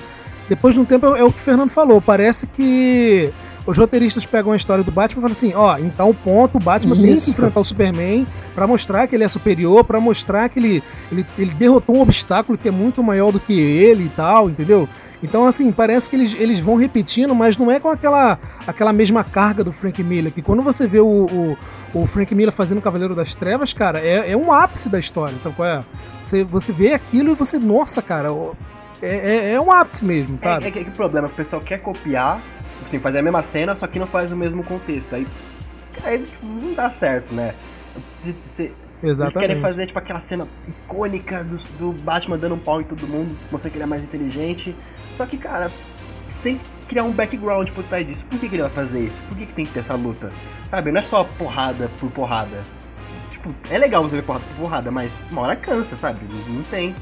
depois de um tempo, é, é o que o Fernando falou. Parece que os roteiristas pegam a história do Batman e falam assim: ó, tal ponto o Batman Isso. tem que enfrentar o Superman para mostrar que ele é superior, para mostrar que ele, ele, ele derrotou um obstáculo que é muito maior do que ele e tal, entendeu? Então, assim, parece que eles, eles vão repetindo, mas não é com aquela, aquela mesma carga do Frank Miller. Que quando você vê o, o, o Frank Miller fazendo Cavaleiro das Trevas, cara, é, é um ápice da história, sabe qual é? Você, você vê aquilo e você, nossa, cara, é, é, é um ápice mesmo, tá? É, é, que o problema, o pessoal quer copiar, assim, fazer a mesma cena, só que não faz o mesmo contexto. Aí, aí não dá certo, né? Você, Exatamente. Eles querem fazer tipo aquela cena icônica do, do Batman dando um pau em todo mundo, mostrando que ele é mais inteligente. Só que, cara, tem que criar um background por trás disso. Por que, que ele vai fazer isso? Por que, que tem que ter essa luta? Sabe, não é só porrada por porrada. Tipo, é legal você ver porrada por porrada, mas uma hora cansa, sabe? Não tem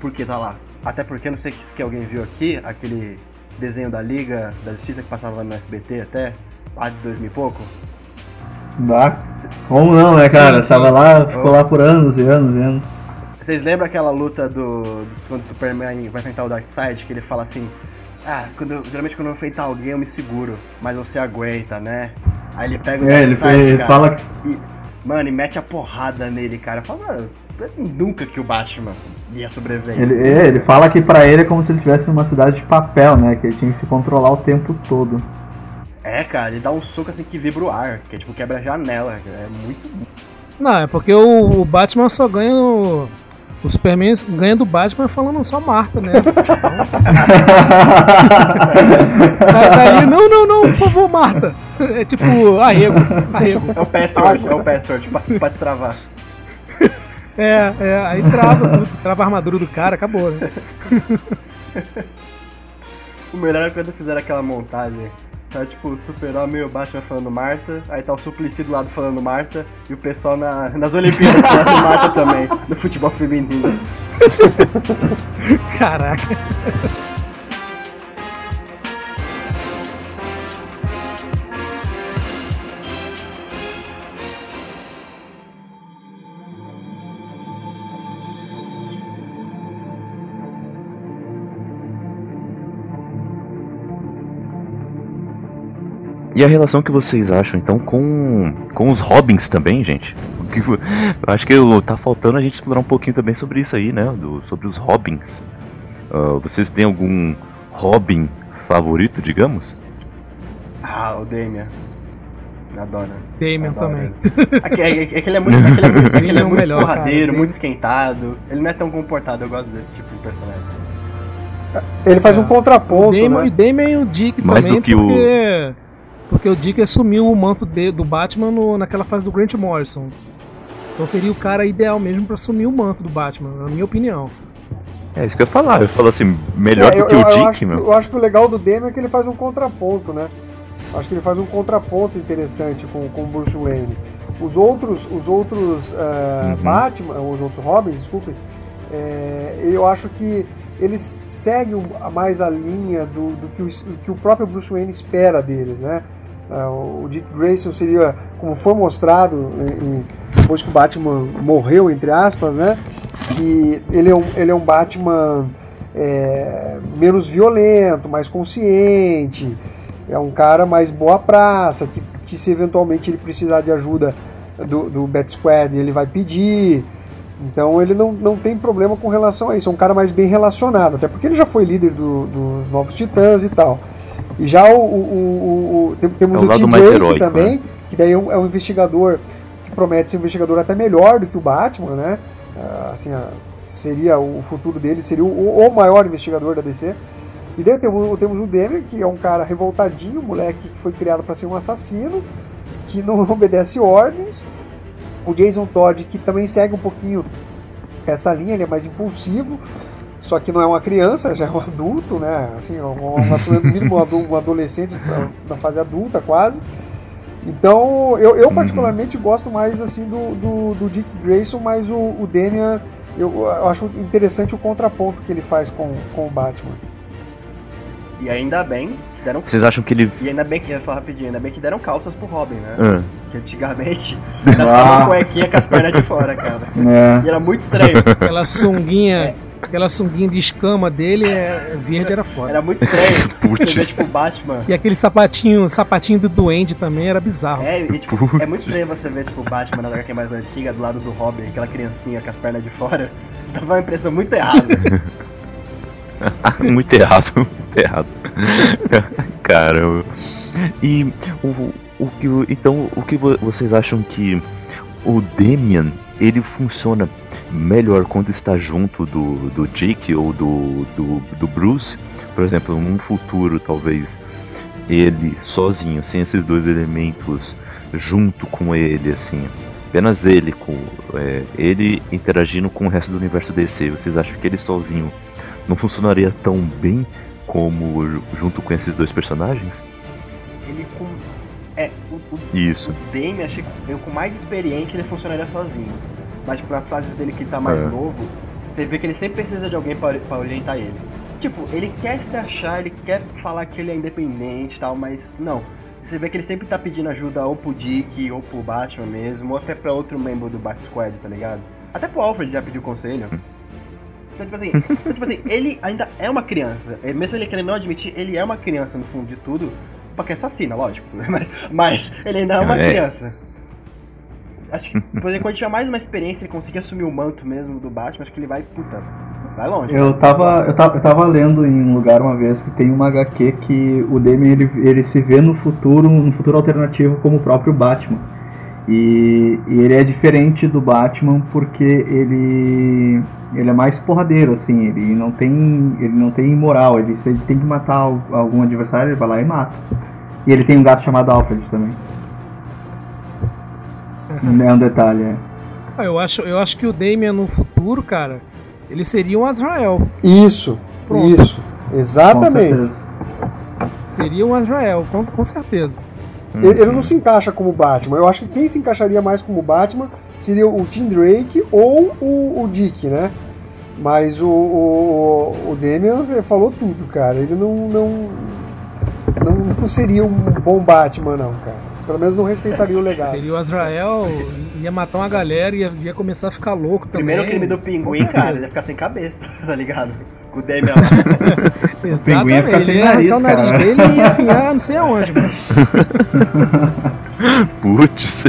por que tá lá. Até porque, não sei se alguém viu aqui, aquele desenho da Liga da Justiça que passava no SBT até, lá de 2000 e pouco. Bah, como não, né, cara? Sim, sim. Tava lá, ficou lá por anos e anos e anos. Vocês lembram aquela luta do, do quando o Superman vai enfrentar o Darkseid, que ele fala assim, ah, quando, geralmente quando eu enfrentar alguém eu me seguro, mas você aguenta, né? Aí ele pega o É, ele, ele fala e, Mano, e mete a porrada nele, cara. Fala, nunca que o Batman ia sobreviver. Ele, é, ele fala que pra ele é como se ele estivesse numa cidade de papel, né? Que ele tinha que se controlar o tempo todo. É, cara, ele dá um soco assim que vibra o ar, que é tipo quebra a janela. É muito. Não, é porque o, o Batman só ganha o, o Superman ganha do Batman falando só Marta, né? tá, tá ali, não, não, não, por favor, Marta. É tipo, arrego, arrego. É o password, é o password pra, pra travar. É, é, aí trava tudo, trava a armadura do cara, acabou, né? o melhor é quando fizeram aquela montagem Tá tipo o Super-Homem e o Batman falando Marta, aí tá o Suplicy do lado falando Marta, e o pessoal na, nas Olimpíadas falando Marta também, no futebol feminino. Caraca. E a relação que vocês acham então com, com os Robins também, gente? Eu acho que tá faltando a gente explorar um pouquinho também sobre isso aí, né? Do, sobre os Robins. Uh, vocês têm algum Robin favorito, digamos? Ah, o Damian. Adoro. Damian também. É, é, é, que ele é muito, é que ele é muito, ele é muito melhor, porradeiro, cara, muito esquentado. Ele não é tão comportado, eu gosto desse tipo de personagem. Ele faz um contraponto. O Damian, né? o Damian e o Dick Mais também, porque... O porque o Dick assumiu o manto de, do Batman no, naquela fase do Grant Morrison. Então seria o cara ideal mesmo para assumir o manto do Batman, na minha opinião. É isso que eu ia falar, eu falo assim, melhor é, do que eu, o Dick, acho, meu. Eu acho que o legal do Damian é que ele faz um contraponto, né? Acho que ele faz um contraponto interessante com, com o Bruce Wayne. Os outros, os outros uh, uhum. Batman, os outros Robins, desculpe, é, eu acho que eles seguem mais a linha do, do, que o, do, que o, próprio Bruce Wayne espera deles, né? É, o Dick Grayson seria, como foi mostrado depois que o Batman morreu, entre aspas, né? Que ele é um, ele é um Batman é, menos violento, mais consciente, é um cara mais boa praça, que, que se eventualmente ele precisar de ajuda do, do Bat Squad, ele vai pedir. Então ele não, não tem problema com relação a isso, é um cara mais bem relacionado, até porque ele já foi líder do, dos Novos Titãs e tal. E já o, o, o, o temos é o, o TJ também, né? que daí é um, é um, investigador que promete ser um investigador até melhor do que o Batman, né? Uh, assim, uh, seria o futuro dele, seria o, o, maior investigador da DC. E daí temos, temos o Demian, que é um cara revoltadinho, um moleque que foi criado para ser um assassino, que não obedece ordens. O Jason Todd, que também segue um pouquinho essa linha, ele é mais impulsivo, só que não é uma criança, já é um adulto, né? Assim, um, um, mínimo um adolescente na fase adulta quase. Então, eu, eu uhum. particularmente gosto mais assim do, do, do, Dick Grayson, mas o, o Damian, eu, eu, acho interessante o contraponto que ele faz com, com o Batman. E ainda bem deram. Vocês acham que ele. E ainda bem que, falar rapidinho, ainda bem que deram calças pro Robin, né? Uh. Que antigamente era só uma ah. cuequinha com as pernas de fora, cara. É. E era muito estranho. Aquela sunguinha. É. Aquela sunguinha de escama dele é, verde era foda. Era muito estranho. Você vê, tipo, Batman. E aquele sapatinho, sapatinho do Duende também era bizarro. É, e, tipo, é muito estranho você ver, tipo, o Batman na HQ mais antiga, do lado do Robin, aquela criancinha com as pernas de fora. Dava uma impressão muito errada. muito errado, errado. Caramba. E o, o que então o que vocês acham que o Damian ele funciona melhor quando está junto do, do Jake ou do, do, do Bruce? Por exemplo, num futuro talvez ele sozinho, sem esses dois elementos junto com ele, assim, apenas ele com é, ele interagindo com o resto do universo DC. Vocês acham que ele sozinho não funcionaria tão bem como junto com esses dois personagens? Ele com. É, o, o, Isso. o Dame, achei que com mais experiente ele funcionaria sozinho. Mas tipo, nas fases dele que ele tá mais é. novo, você vê que ele sempre precisa de alguém para orientar ele. Tipo, ele quer se achar, ele quer falar que ele é independente e tal, mas não. Você vê que ele sempre tá pedindo ajuda ou pro Dick, ou pro Batman mesmo, ou até pra outro membro do Bat Squad, tá ligado? Até pro Alfred já pediu conselho. Hum. Então, tipo assim, então, tipo assim, ele ainda é uma criança. É, mesmo ele querendo não admitir, ele é uma criança no fundo de tudo. Porque é assassina, lógico. Mas, mas ele ainda é uma é. criança. acho que por exemplo, quando tiver mais uma experiência, ele conseguir assumir o manto mesmo do Batman, acho que ele vai, puta, vai longe. Eu tava, eu tava, eu tava lendo em um lugar uma vez que tem uma HQ que o Damian ele, ele se vê no futuro, no futuro alternativo como o próprio Batman. E, e ele é diferente do Batman porque ele ele é mais porradeiro assim, ele não tem ele não tem moral, ele se ele tem que matar algum adversário, ele vai lá e mata. E ele tem um gato chamado Alfred também. É um detalhe, é. Ah, eu, acho, eu acho que o Damian no futuro, cara, ele seria um Azrael. Isso, Pronto. isso. Exatamente. Seria um Azrael, com, com certeza. Ele, ele, não se encaixa como Batman. Eu acho que quem se encaixaria mais como Batman seria o Tim Drake ou o, o Dick, né? Mas o, o, o Damian falou tudo, cara. Ele não, não, não, não seria um bom Batman, não, cara. Pelo menos não respeitaria o legado. Seria o Azrael, ia matar uma galera e ia, ia começar a ficar louco também. Primeiro crime do pinguim, cara, ele ia ficar sem cabeça, tá ligado? Com o Damian lá. Exatamente, ia ficar sem ele ia nariz, o nariz cara. dele e ia enfiar não sei aonde, mano. Putz.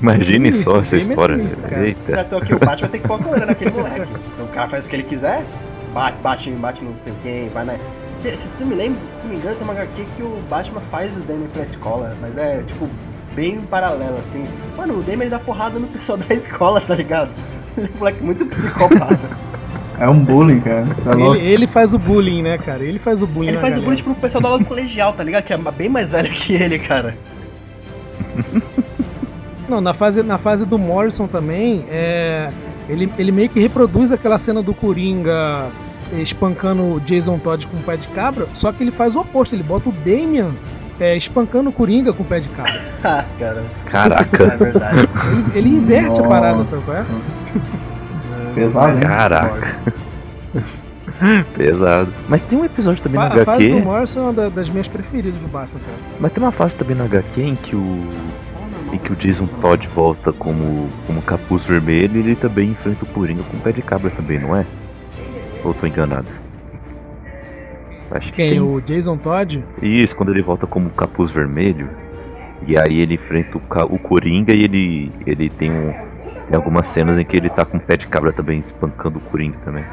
Imagine sinistro, só essa história. Sinistro, Eita. Já tô aqui, o Batman tem que a naquele moleque. Então o cara faz o que ele quiser, bate, bate, bate no sei quem, vai na se tu me lembra, se não me engano, tem uma HQ que o Batman faz o Damien pra escola, mas é tipo bem paralelo assim. Mano, o Damien dá porrada no pessoal da escola, tá ligado? Ele é um moleque muito psicopata. É um bullying, cara. Tá ele, ele, faz o bullying, né, cara? Ele faz o bullying. Ele faz galera. o bullying pro pessoal da aula do colegial, tá ligado? Que é bem mais velho que ele, cara. Não, na fase, na fase do Morrison também, é, ele, ele meio que reproduz aquela cena do Coringa espancando o Jason Todd com o pé de cabra, só que ele faz o oposto, ele bota o Damian é, espancando o Coringa com o pé de cabra. ah, cara. Caraca. É verdade. Ele, ele inverte Nossa. a parada, sabe qual é? Pesado, hein? Caraca. Pesado. Mas tem um episódio também Fa na HQ. A fase do Morrison é uma das minhas preferidas do Batman, cara. Mas tem uma fase também na HQ em que o. Em que o Jason Todd volta como, como capuz vermelho e ele também enfrenta o Coringa com o pé de cabra também, não é? Ou tô enganado? Acho que Quem? Tem... O Jason Todd? Isso, quando ele volta como capuz vermelho. E aí ele enfrenta o, o Coringa e ele, ele tem, um, tem algumas cenas em que ele tá com o pé de cabra também espancando o Coringa também.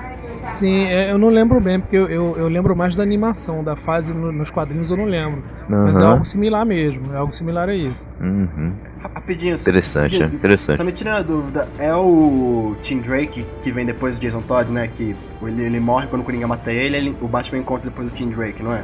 Sim, é, eu não lembro bem, porque eu, eu, eu lembro mais da animação, da fase no, nos quadrinhos eu não lembro. Uhum. Mas é algo similar mesmo, é algo similar a isso. Uhum. Rapidinho. Interessante, é interessante. Só me tira a dúvida, é o Tim Drake que vem depois do Jason Todd, né? Que ele, ele morre quando o Coringa mata ele, ele, o Batman encontra depois do Tim Drake, não é?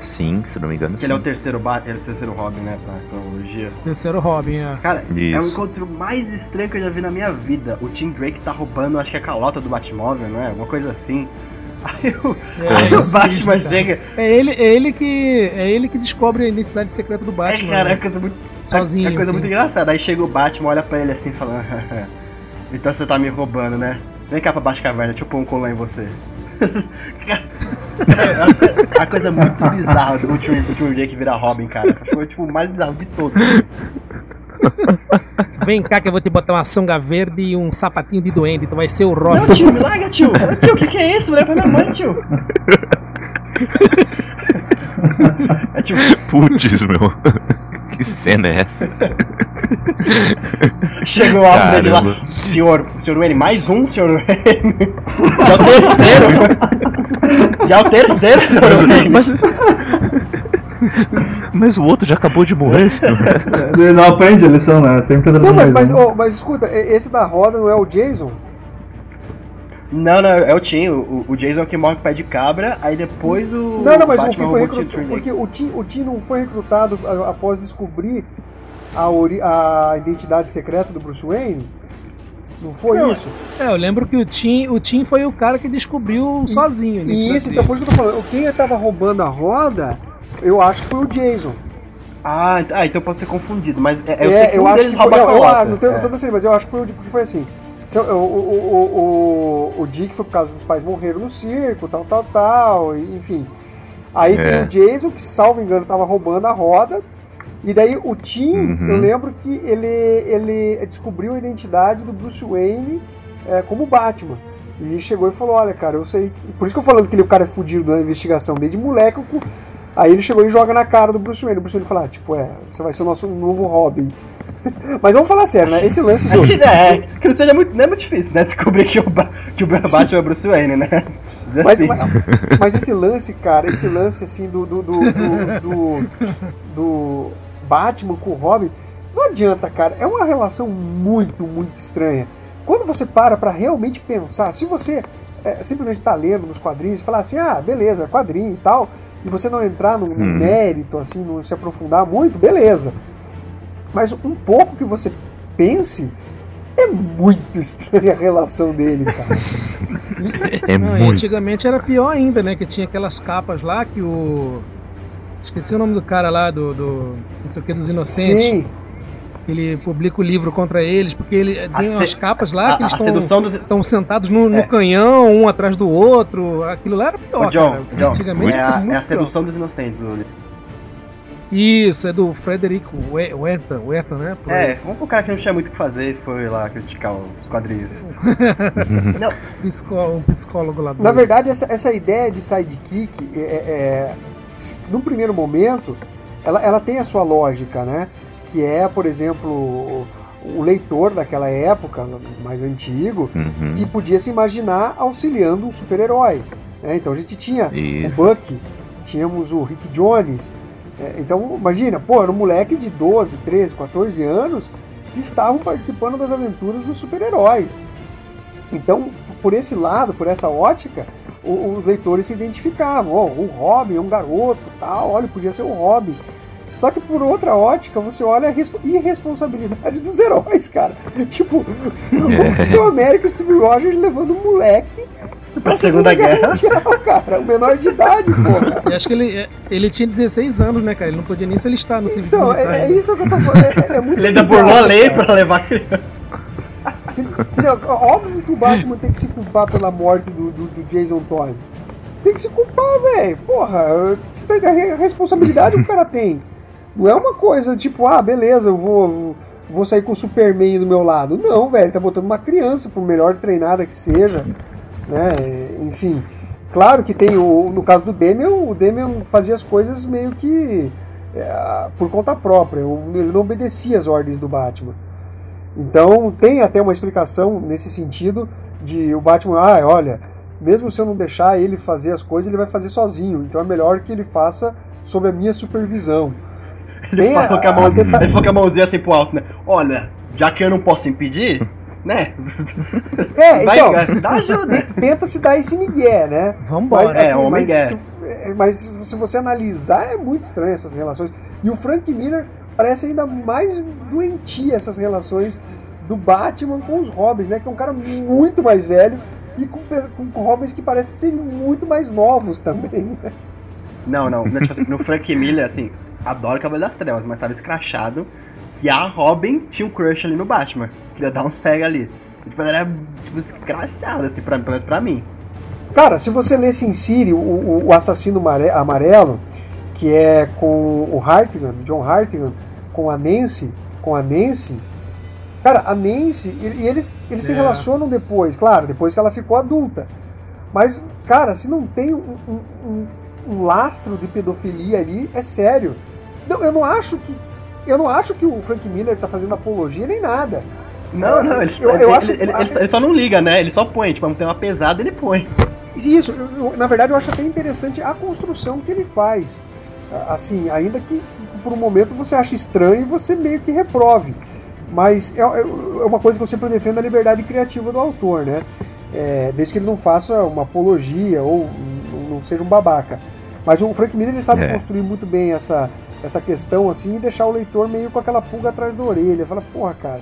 Sim, se não me engano. Que ele é o terceiro Batman, ele é o terceiro Robin, né? Pra cronologia. Terceiro Robin, é. Cara, Isso. é o encontro mais estranho que eu já vi na minha vida. O Tim Drake tá roubando, acho que a calota do Batmóvel, não é? Alguma coisa assim. Aí o, é, aí o Batman chega. É ele, é, ele que, é ele que descobre a identidade secreta do Batman. É, cara, né? é coisa muito. Sozinho. É, é coisa assim. muito engraçada. Aí chega o Batman, olha pra ele assim, falando: Então você tá me roubando, né? Vem cá pra baixo caverna, deixa eu pôr um colã em você. A, a coisa muito bizarra do último, último dia que vira Robin, cara. Foi tipo o mais bizarro de todos. Vem cá que eu vou te botar uma sunga verde e um sapatinho de doente, tu vai ser o Robin. Não, tio, me larga, tio. Tio, o que, que é isso? Mulher pra minha mãe, tio. É tipo... Putz, meu. Que cena é essa? Chegou o alvo dele lá. Senhor, senhor Wayne, mais um, senhor Wayne. Já é o terceiro. Já é o terceiro, senhor Wayne. Mas... Mas o outro já acabou de morrer, senhor. Ele não aprende a lição, né? Sempre Não, mas, mas, oh, mas escuta, esse da roda não é o Jason? Não, não, é o Tim. O, o Jason que morre com o pé de cabra, aí depois o. Não, não, mas Batman o que foi recrutado. Porque o Tim, o Tim não foi recrutado após descobrir a, ori a identidade secreta do Bruce Wayne? Não foi não, isso? É, eu lembro que o Tim, o Tim foi o cara que descobriu e, sozinho. E isso, então por isso que eu tô falando. Quem tava roubando a roda, eu acho que foi o Jason. Ah, ah então pode ser confundido, mas é, eu, é, eu acho que foi, eu, eu, eu, não tenho, é. não sei, mas eu acho que foi, foi assim. O, o, o, o, Dick foi por causa dos pais morreram no circo, tal, tal, tal, enfim. Aí é. tem o Jason, que, salvo engano, tava roubando a roda. E daí o Tim, uhum. eu lembro que ele, ele descobriu a identidade do Bruce Wayne é, como Batman. E chegou e falou: Olha, cara, eu sei que. Por isso que eu falando que ele, o cara é fudido na investigação. Desde moleque, eu, Aí ele chegou e joga na cara do Bruce Wayne. O Bruce Wayne fala, ah, tipo, é, você vai ser o nosso novo Robin. Mas vamos falar sério, né? Esse lance do. Assim, é, que não seja muito, não é muito difícil, né? Descobrir que o, que o Batman é o Bruce Wayne, né? Mas, assim. mas, mas esse lance, cara, esse lance assim do do, do, do, do- Batman com o Robin, não adianta, cara. É uma relação muito, muito estranha. Quando você para pra realmente pensar, se você é, simplesmente tá lendo nos quadrinhos e falar assim, ah, beleza, é quadrinho e tal, e você não entrar no, no Hum. mérito, assim, não se aprofundar muito, beleza. Mas um pouco que você pense, é muito estranha a relação dele, cara. É Não, e muito. antigamente era pior ainda, né? Que tinha aquelas capas lá que o. Esqueci o nome do cara lá, do. do não sei o que, dos Inocentes. Sim, Que ele publica o livro contra eles, porque ele tem A umas se- capas lá a, que eles estão. sentados no, no É. canhão, um atrás do outro. Aquilo lá era pior, Ô, John, cara. John, Antigamente é era a, muito é a pior. sedução dos inocentes, Luli. Isso, é do Frederico We- Werther, Werther, né? Por aí. É, vamos pro cara que não tinha muito o que fazer e foi lá criticar os quadrinhos. não, Psicó- um psicólogo lá do. Na verdade, essa, essa ideia de sidekick, é, é, no primeiro momento, ela, ela tem a sua lógica, né? Que é, por exemplo, o, o leitor daquela época, mais antigo, Uhum. que podia se imaginar auxiliando um super-herói. né? Então a gente tinha Isso. o Buck, tínhamos o Rick Jones. É, então, imagina, pô, era um moleque de 12, 13, 14 anos que estavam participando das aventuras dos super-heróis. Então, por esse lado, por essa ótica, os leitores se identificavam. Ó, o Robin é um garoto, tal, olha, podia ser o Robin. Só que por outra ótica, você olha a respo- irresponsabilidade dos heróis, cara. Tipo, o América Steve Rogers levando um moleque pra Segunda Guerra. Mundial, cara. O menor de idade, porra. E acho que ele, ele tinha 16 anos, né, cara? Ele não podia nem se alistar no serviço Então, militar. é, é né? isso que eu tô falando. É, é muito ele ainda burlou a lei cara. pra levar a criança. Óbvio que o Batman tem que se culpar pela morte do, do, do Jason Todd. Tem que se culpar, velho. Porra, você tem a responsabilidade que o cara tem. Não é uma coisa tipo, ah, beleza, eu vou, vou sair com o Superman do meu lado. Não, velho, tá botando uma criança, por melhor treinada que seja. Né? Enfim. Claro que tem o. No caso do Damian, o Damian fazia as coisas meio que é, por conta própria. Ele não obedecia as ordens do Batman. Então tem até uma explicação nesse sentido de o Batman, ah, olha, mesmo se eu não deixar ele fazer as coisas, ele vai fazer sozinho. Então é melhor que ele faça sob a minha supervisão. Ele Tem falou, a- a mão, a ele falou com a mãozinha assim pro alto, né? Olha, já que eu não posso impedir, né? É, Vai, então, dá ajuda. tenta se dar esse migué, né? Vambora. Mas, É, o mas, migué. se, é, mas se você analisar, é muito estranho essas relações. E o Frank Miller parece ainda mais doentia essas relações do Batman com os Robins, né? Que é um cara muito mais velho e com, com Robins que parecem ser muito mais novos também. né? Não, não. No, assim, Frank Miller, assim, adoro Cavaleiro das Trevas, mas tava escrachado que a Robin tinha um crush ali no Batman. Queria dar uns pega ali. Tipo, ela era tipo, escrachada, assim, pra, pelo menos pra mim. Cara, se você lesse em Siri o, o, Assassino Mare- Amarelo, que é com o Hartigan, John Hartigan, com a Nancy, com a Nancy, cara, a Nancy, e, eles, eles se É. relacionam depois, claro, depois que ela ficou adulta. Mas, cara, se não tem um, um- um- um lastro de pedofilia ali, é sério. Não, eu não acho que. Eu não acho que o Frank Miller tá fazendo apologia nem nada. Não, não, ele, Eu- ele, eu acho- ele- ele só- ele só não liga, né? Ele só põe, tipo, tem uma pesada, ele põe. Isso, eu- na verdade eu acho até interessante a construção que ele faz. Assim, ainda que por um momento você ache estranho e você meio que reprove. Mas é, é- é uma coisa que eu sempre defendo a liberdade criativa do autor, né? É, desde que ele não faça uma apologia ou não seja um babaca. Mas o Frank Miller ele sabe É. construir muito bem essa, essa questão assim e deixar o leitor meio com aquela pulga atrás da orelha. Fala, porra, cara,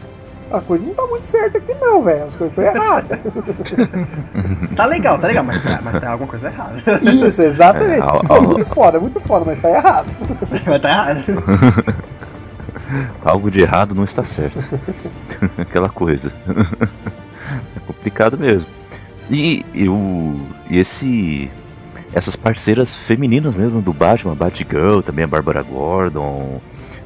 a coisa não tá muito certa aqui não, velho. As coisas estão erradas. Tá legal, tá legal, mas, tá- mas tem alguma coisa errada. Isso, exatamente. É, ao- É ao- muito foda, muito foda, mas tá errado. mas tá errado. Algo de errado não está certo. Aquela coisa. é complicado mesmo. E, e, o, e esse. Essas parceiras femininas mesmo do Batman, a Batgirl, também a Barbara Gordon,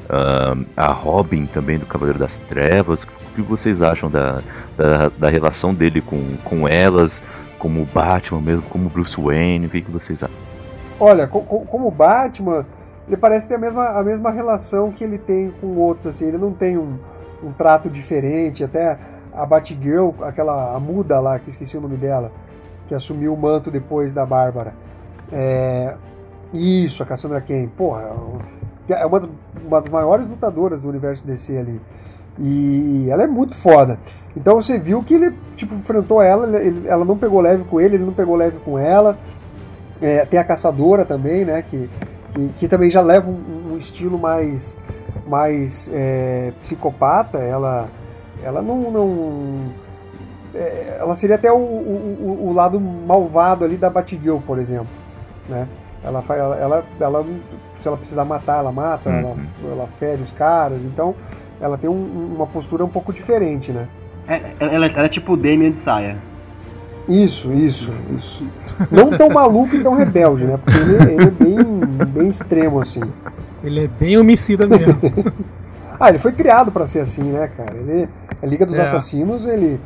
ah, a Robin também do Cavaleiro das Trevas. O que vocês acham da, da, da relação dele com, com elas, como Batman mesmo, como Bruce Wayne? O que, vocês acham? Olha, co co como Batman, ele parece ter a mesma, a mesma relação que ele tem com outros, assim, ele não tem um, um trato diferente, até a Batgirl, aquela a muda lá, que esqueci o nome dela, que assumiu o manto depois da Bárbara. É, isso, a Cassandra Cain. Porra, é uma das, uma das maiores lutadoras do universo DC ali. E ela é muito foda. Então você viu que ele tipo, enfrentou ela, ele, ela não pegou leve com ele, ele não pegou leve com ela. É, tem a caçadora também, né? Que, que, que também já leva um, um estilo mais, mais é, psicopata. Ela, ela não. não é, ela seria até o, o, o, lado malvado ali da Batgirl, por exemplo. Né? Ela, ela, ela, ela, se ela precisar matar, ela mata, uhum. ela, ela fere os caras. Então ela tem um, uma postura um pouco diferente, né? É, ela, ela é tipo o Damien de saia. Isso, isso, isso. Não tão maluco e tão rebelde, né? Porque ele, ele é bem, bem extremo, assim. Ele é bem homicida mesmo. ah, ele foi criado para ser assim, né, cara? Ele é Liga dos é. Assassinos, ele.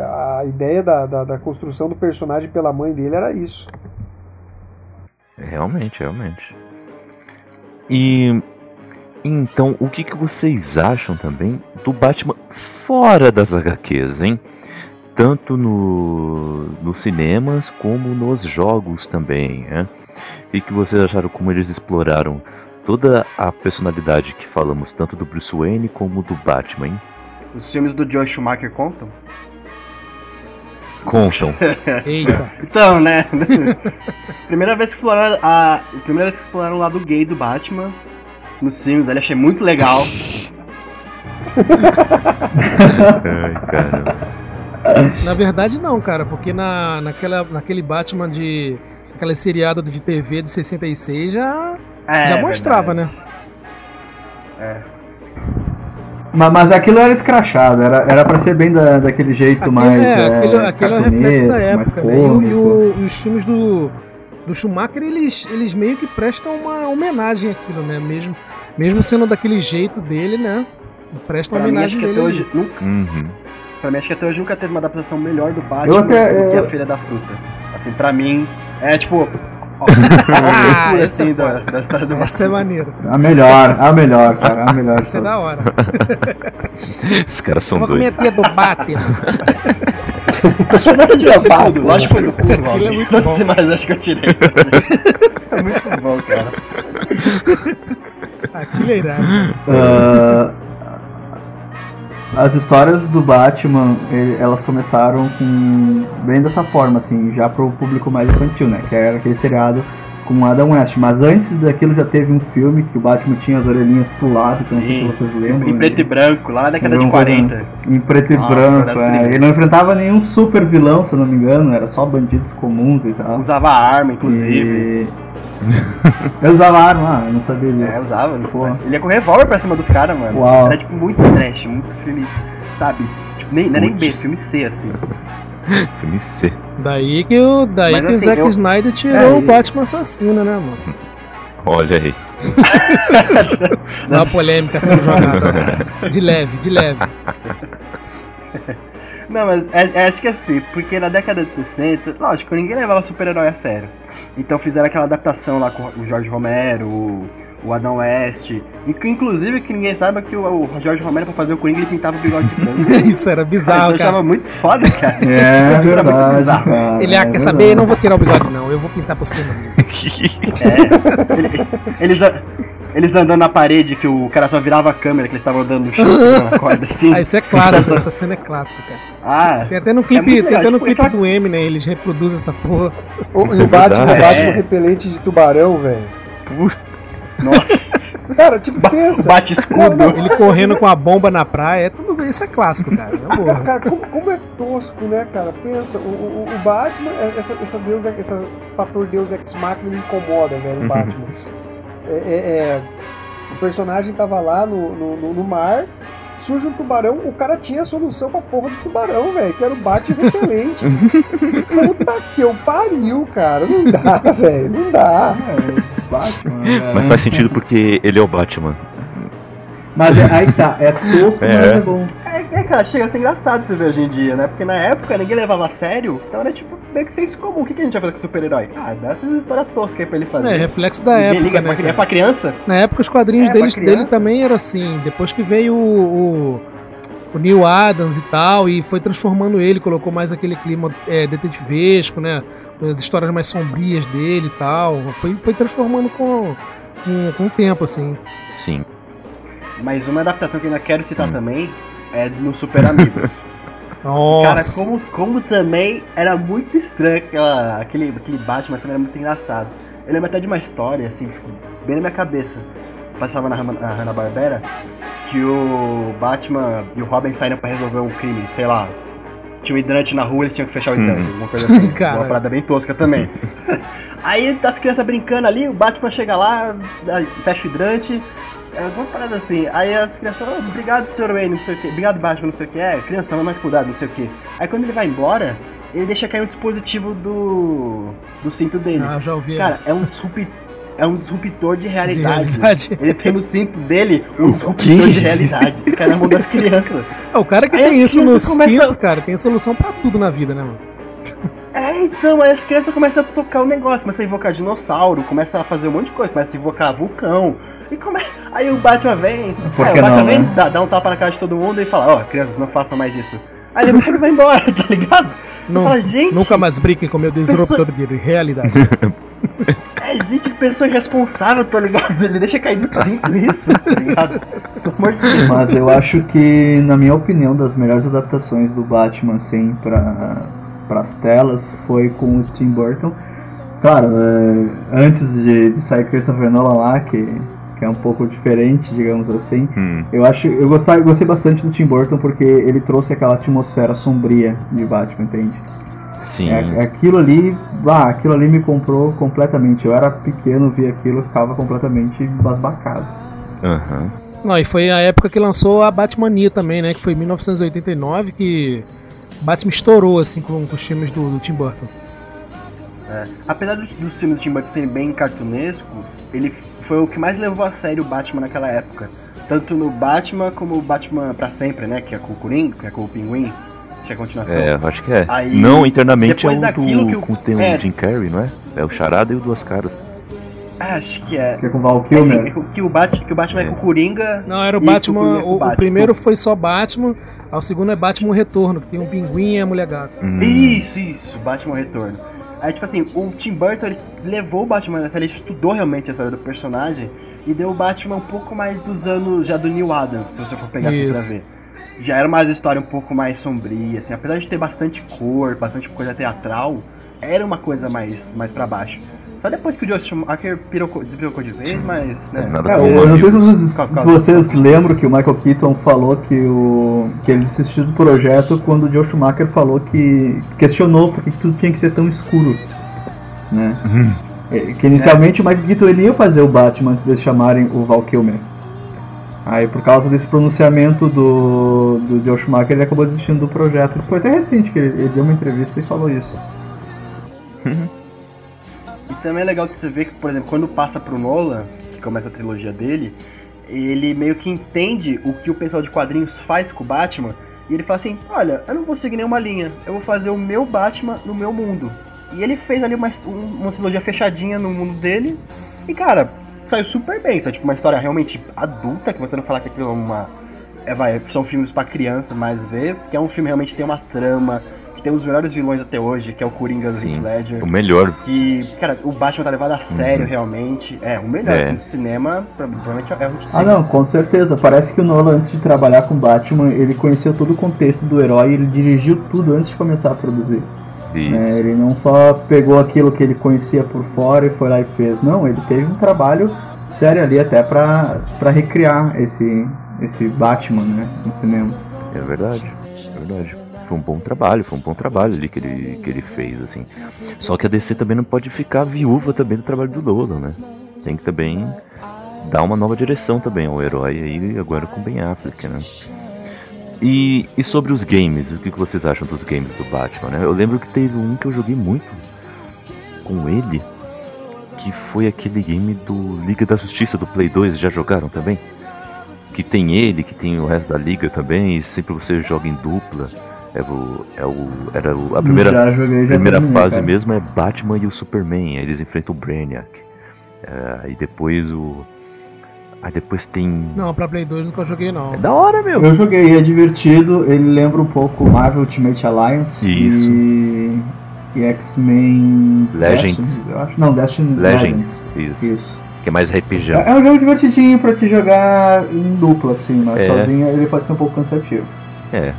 A ideia da, da, da, construção do personagem pela mãe dele era isso. Realmente, realmente. E então, o que, que vocês acham também do Batman fora das HQs, hein? Tanto no, nos cinemas como nos jogos também, né? E que vocês acharam como eles exploraram toda a personalidade que falamos, tanto do Bruce Wayne como do Batman? Os filmes do Joe Schumacher contam? Contam. Eita. Então, né? primeira vez que exploraram a primeira vez que exploraram o lado gay do Batman nos filmes ali, achei muito legal. Ai, caramba. Na verdade não, cara, porque na, naquela, naquele Batman de. aquela seriada de TV de 66 já, é, já mostrava, verdade. né? É. Mas, mas aquilo era escrachado, era, era pra ser bem da, daquele jeito aquele, mais. É, é aquele, aquele é o reflexo da época, né? E, e, o, e os filmes do, do Schumacher, eles, eles meio que prestam uma homenagem àquilo, né? Mesmo, mesmo sendo daquele jeito dele, né? Prestam uma homenagem mim, dele. Até hoje, nunca, uhum. Pra mim, acho que até hoje nunca teve uma adaptação melhor do Batman até, do que a Feira da Fruta. Assim, pra mim, é tipo. Ah, essa assim, é da, da história do Essa é maneira. A melhor, a melhor, cara. A melhor. Essa é da hora. Esses caras são doidos. Vou comer tia do Batman. Chama de babado. Lógico que foi do cu, Aquilo é muito bom. mais acho que eu tirei. é muito bom, cara. Aquilo é irado. Uh, as histórias do Batman, elas começaram com bem dessa forma, assim, já pro público mais infantil, né? Que era aquele seriado com Adam West. Mas antes daquilo já teve um filme que o Batman tinha as orelhinhas pro lado, que não sei se vocês lembram. Em né? preto e branco, lá na década de 40. Em preto e Nossa, branco, é. Ele não enfrentava nenhum super vilão, se eu não me engano, era só bandidos comuns e tal. Usava arma, inclusive. E... eu usava arma, ah, eu não sabia disso. É, usava. Porra. Ele ia com revólver pra cima dos caras, mano. Uau. Era tipo muito trash, muito filme, sabe? Tipo, nem, não é nem B, filme C, assim. filme C. Daí que o, daí Mas, que assim, o Zack eu... Snyder tirou é, o Batman assassino, né, mano? Olha aí. Uma polêmica sendo jogada. De leve, de leve. Não, mas é, é, acho que é assim, porque na década de 60, lógico, ninguém levava super-herói a sério. Então fizeram aquela adaptação lá com o Jorge Romero, o o Adam West. Inclusive, que ninguém saiba que o, o Jorge Romero, pra fazer o Coringa, ele pintava o bigode de branco. Isso era bizarro, cara. Eu achava muito foda, cara. É, Isso era muito bizarro. Cara, ele, é quer saber, eu não vou tirar o bigode, não. Eu vou pintar por cima mesmo. é. Ele, eles, eles andando na parede, que o cara só virava a câmera, que eles estavam andando no chão, na corda, assim. Ah, isso é clássico, essa cena é clássica, cara. Ah, tem até no clipe, é tem até no tipo, clipe do M, né? Eles reproduzem essa porra. O, e o Batman, é. Batman repelente de tubarão, velho. Nossa. Cara, tipo, pensa. Bate escudo. Ele correndo com a bomba na praia, é tudo bem, isso é clássico, cara. É cara, como, como, é tosco, né, cara? Pensa, o, o, o Batman, é, essa, essa Deus, essa, esse fator Deus Ex Machina me incomoda, velho, o uhum. Batman. É, é, é, o personagem tava lá no, no, no, mar, surge um tubarão, o cara tinha a solução pra porra do tubarão, velho, que era o bate repelente. Puta que eu pariu, cara. Não dá, velho. Não dá. Batman. Mas faz sentido porque ele é o Batman. Mas é, aí tá, é tosco, é. mas é bom. É, É, cara, chega a ser engraçado você ver hoje em dia, né? Porque na época ninguém levava a sério, então era tipo meio que senso comum. O que, que a gente vai fazer com o super-herói? Ah, dá essas histórias toscas aí pra ele fazer. É, reflexo da Ninguém época, liga né? pra, é pra criança? Na época os quadrinhos É, deles, dele também era assim. Depois que veio o, o, o Neil Adams e tal, e foi transformando ele, colocou mais aquele clima é, detetivesco, né? As histórias mais sombrias dele e tal. Foi, foi transformando com, com, com o tempo, assim. Sim. Mas uma adaptação que eu ainda quero citar Hum. também é no Super Amigos. Cara, Nossa! como, como também era muito estranho aquela, aquele, aquele Batman, também era muito engraçado. Eu lembro até de uma história, assim, tipo, bem na minha cabeça. Passava na, Hanna- na Hanna-Barbera que o Batman e o Robin saíram pra resolver um crime, sei lá. Tinha um hidrante na rua, eles tinham que fechar o hidrante, Hum. alguma coisa assim. Cara. Uma parada bem tosca também. Aí as crianças brincando ali, o Batman chega lá, fecha o hidrante, é alguma parada assim. Aí as crianças, "Ah, obrigado, senhor Wayne, não sei o que, obrigado, Batman, não sei o que, é, criança, mais cuidado, não sei o que. Aí quando ele vai embora, ele deixa cair um dispositivo do. do cinto dele. Ah, já ouvi Cara, essa. é um, disrupi, é um disruptor de De realidade. realidade. Ele tem no cinto dele um disruptor de realidade. O cara é na mão das crianças. É, o cara que Aí tem isso no começa- cinto, cara, tem solução pra tudo na vida, né, mano? É, então, aí as crianças começam a tocar o negócio, começa a invocar dinossauro, começa a fazer um monte de coisa, começa a invocar vulcão. E come... Aí o Batman vem, Por é, o Batman não, vem, né? dá, dá um tapa na cara de todo mundo e fala, ó, crianças, não façam mais isso. Aí ele vai embora, tá ligado? Não, fala, gente, nunca mais brinquem com meu disruptor de realidade. é gente que pessoa irresponsável, tá ligado? Ele deixa cair do cinto isso, tá ligado? Mas eu acho que, na minha opinião, das melhores adaptações do Batman, assim, para as telas, foi com o Tim Burton. Claro, é, antes de, de sair Christopher Nolan lá, que, que é um pouco diferente, digamos assim, Hum. eu acho, eu gostava, eu gostei bastante do Tim Burton porque ele trouxe aquela atmosfera sombria de Batman, entende? Sim. É, aquilo ali, ah, aquilo ali me comprou completamente. Eu era pequeno, vi aquilo, ficava completamente basbacado. Aham. Não, e foi a época que lançou a Batmania também, né? Que foi em 1989 que Batman estourou, assim, com, com os filmes do, do Tim Burton. É, Apesar dos, dos filmes do Tim Burton serem bem cartunescos, ele foi o que mais levou a sério o Batman naquela época. Tanto no Batman como o Batman pra sempre, né? Que é com o Coringa, que é com o Pinguim. Que é a continuação. É, eu acho que é. Aí, não, internamente é o do. que o- com- tem o é. Jim Carrey, não é? É o Charada e o Duas Caras. Ah, acho que é. Que é com o Val É Kilmer. que, que o Batman, que o Batman é, É. com o Coringa. Não, era o Batman. É O, o Batman. primeiro foi só Batman, ao segundo é Batman Retorno, que tem um pinguim e a mulher gata. Hum. Isso, isso, Batman Retorno. Aí, tipo assim, o Tim Burton ele levou o Batman nessa ele estudou realmente a história do personagem e deu o Batman um pouco mais dos anos já do Neil Adams, se você for pegar assim pra ver. Já era uma história um pouco mais sombria, assim, apesar de ter bastante cor, bastante coisa teatral, era uma coisa mais, mais pra baixo. Só depois que o Joe Schumacher pirocou, despirocou de vez, mas. Né, Nada É, eu não sei se vocês, se vocês lembram que o Michael Keaton falou que, o, que ele desistiu do projeto quando o Joe Schumacher falou que questionou porque tudo tinha que ser tão escuro. Né? Uhum. É, Que inicialmente o Michael Keaton ele ia fazer o Batman antes de eles chamarem o Val Kilmer. Aí por causa desse pronunciamento do, do Joe Schumacher ele acabou desistindo do projeto. Isso foi até recente que ele, ele deu uma entrevista e falou isso. E também é legal que você vê que, por exemplo, quando passa pro Nolan, que começa a trilogia dele, ele meio que entende o que o pessoal de quadrinhos faz com o Batman, e ele fala assim, olha, eu não vou seguir nenhuma linha, eu vou fazer o meu Batman no meu mundo. E ele fez ali uma, um- uma trilogia fechadinha no mundo dele, e cara, saiu super bem, sabe? Tipo, uma história realmente adulta, que você não fala que aquilo é uma... É, vai, são filmes pra criança mais ver, que é um filme que realmente tem uma trama, tem dos melhores vilões até hoje, que é o Coringa do Sim. Heath Ledger. O melhor. Que, cara, o Batman tá levado a sério Uhum. realmente. É, o melhor, É. assim, do cinema, provavelmente é o Ah não, com certeza. Parece que o Nolan antes de trabalhar com Batman, ele conheceu todo o contexto do herói, ele dirigiu tudo antes de começar a produzir. Isso. né? Ele não só pegou aquilo que ele conhecia por fora e foi lá e fez. Não, ele teve um trabalho sério ali até pra, pra recriar esse, esse Batman, né? Nos cinemas. É verdade, é verdade. Foi um bom trabalho, foi um bom trabalho ali que ele, que ele fez, assim. Só que a DC também não pode ficar viúva também do trabalho do Nolan, né? Tem que também dar uma nova direção também ao herói aí, agora com Ben Affleck, né? E, e sobre os games, o que vocês acham dos games do Batman, né? Eu lembro que teve um que eu joguei muito com ele, que foi aquele game do Liga da Justiça do Play 2, já jogaram também? que tem ele, que tem o resto da liga também, e sempre você joga em dupla. É o, é o, era o, a primeira, Já joguei, já primeira terminei, fase cara. mesmo é Batman e o Superman, aí eles enfrentam o Brainiac. É, aí depois o. Aí depois tem. Não, pra Play 2 nunca joguei não. É da hora, meu! Eu joguei, é divertido, ele lembra um pouco Marvel Ultimate Alliance Isso. e, e X-Men Legends. Destiny, eu acho. Não, Destiny Legends, isso. Isso. Que é mais RPG. É é um jogo divertidinho pra te jogar em dupla, assim, mas É. sozinho ele pode ser um pouco cansativo. É.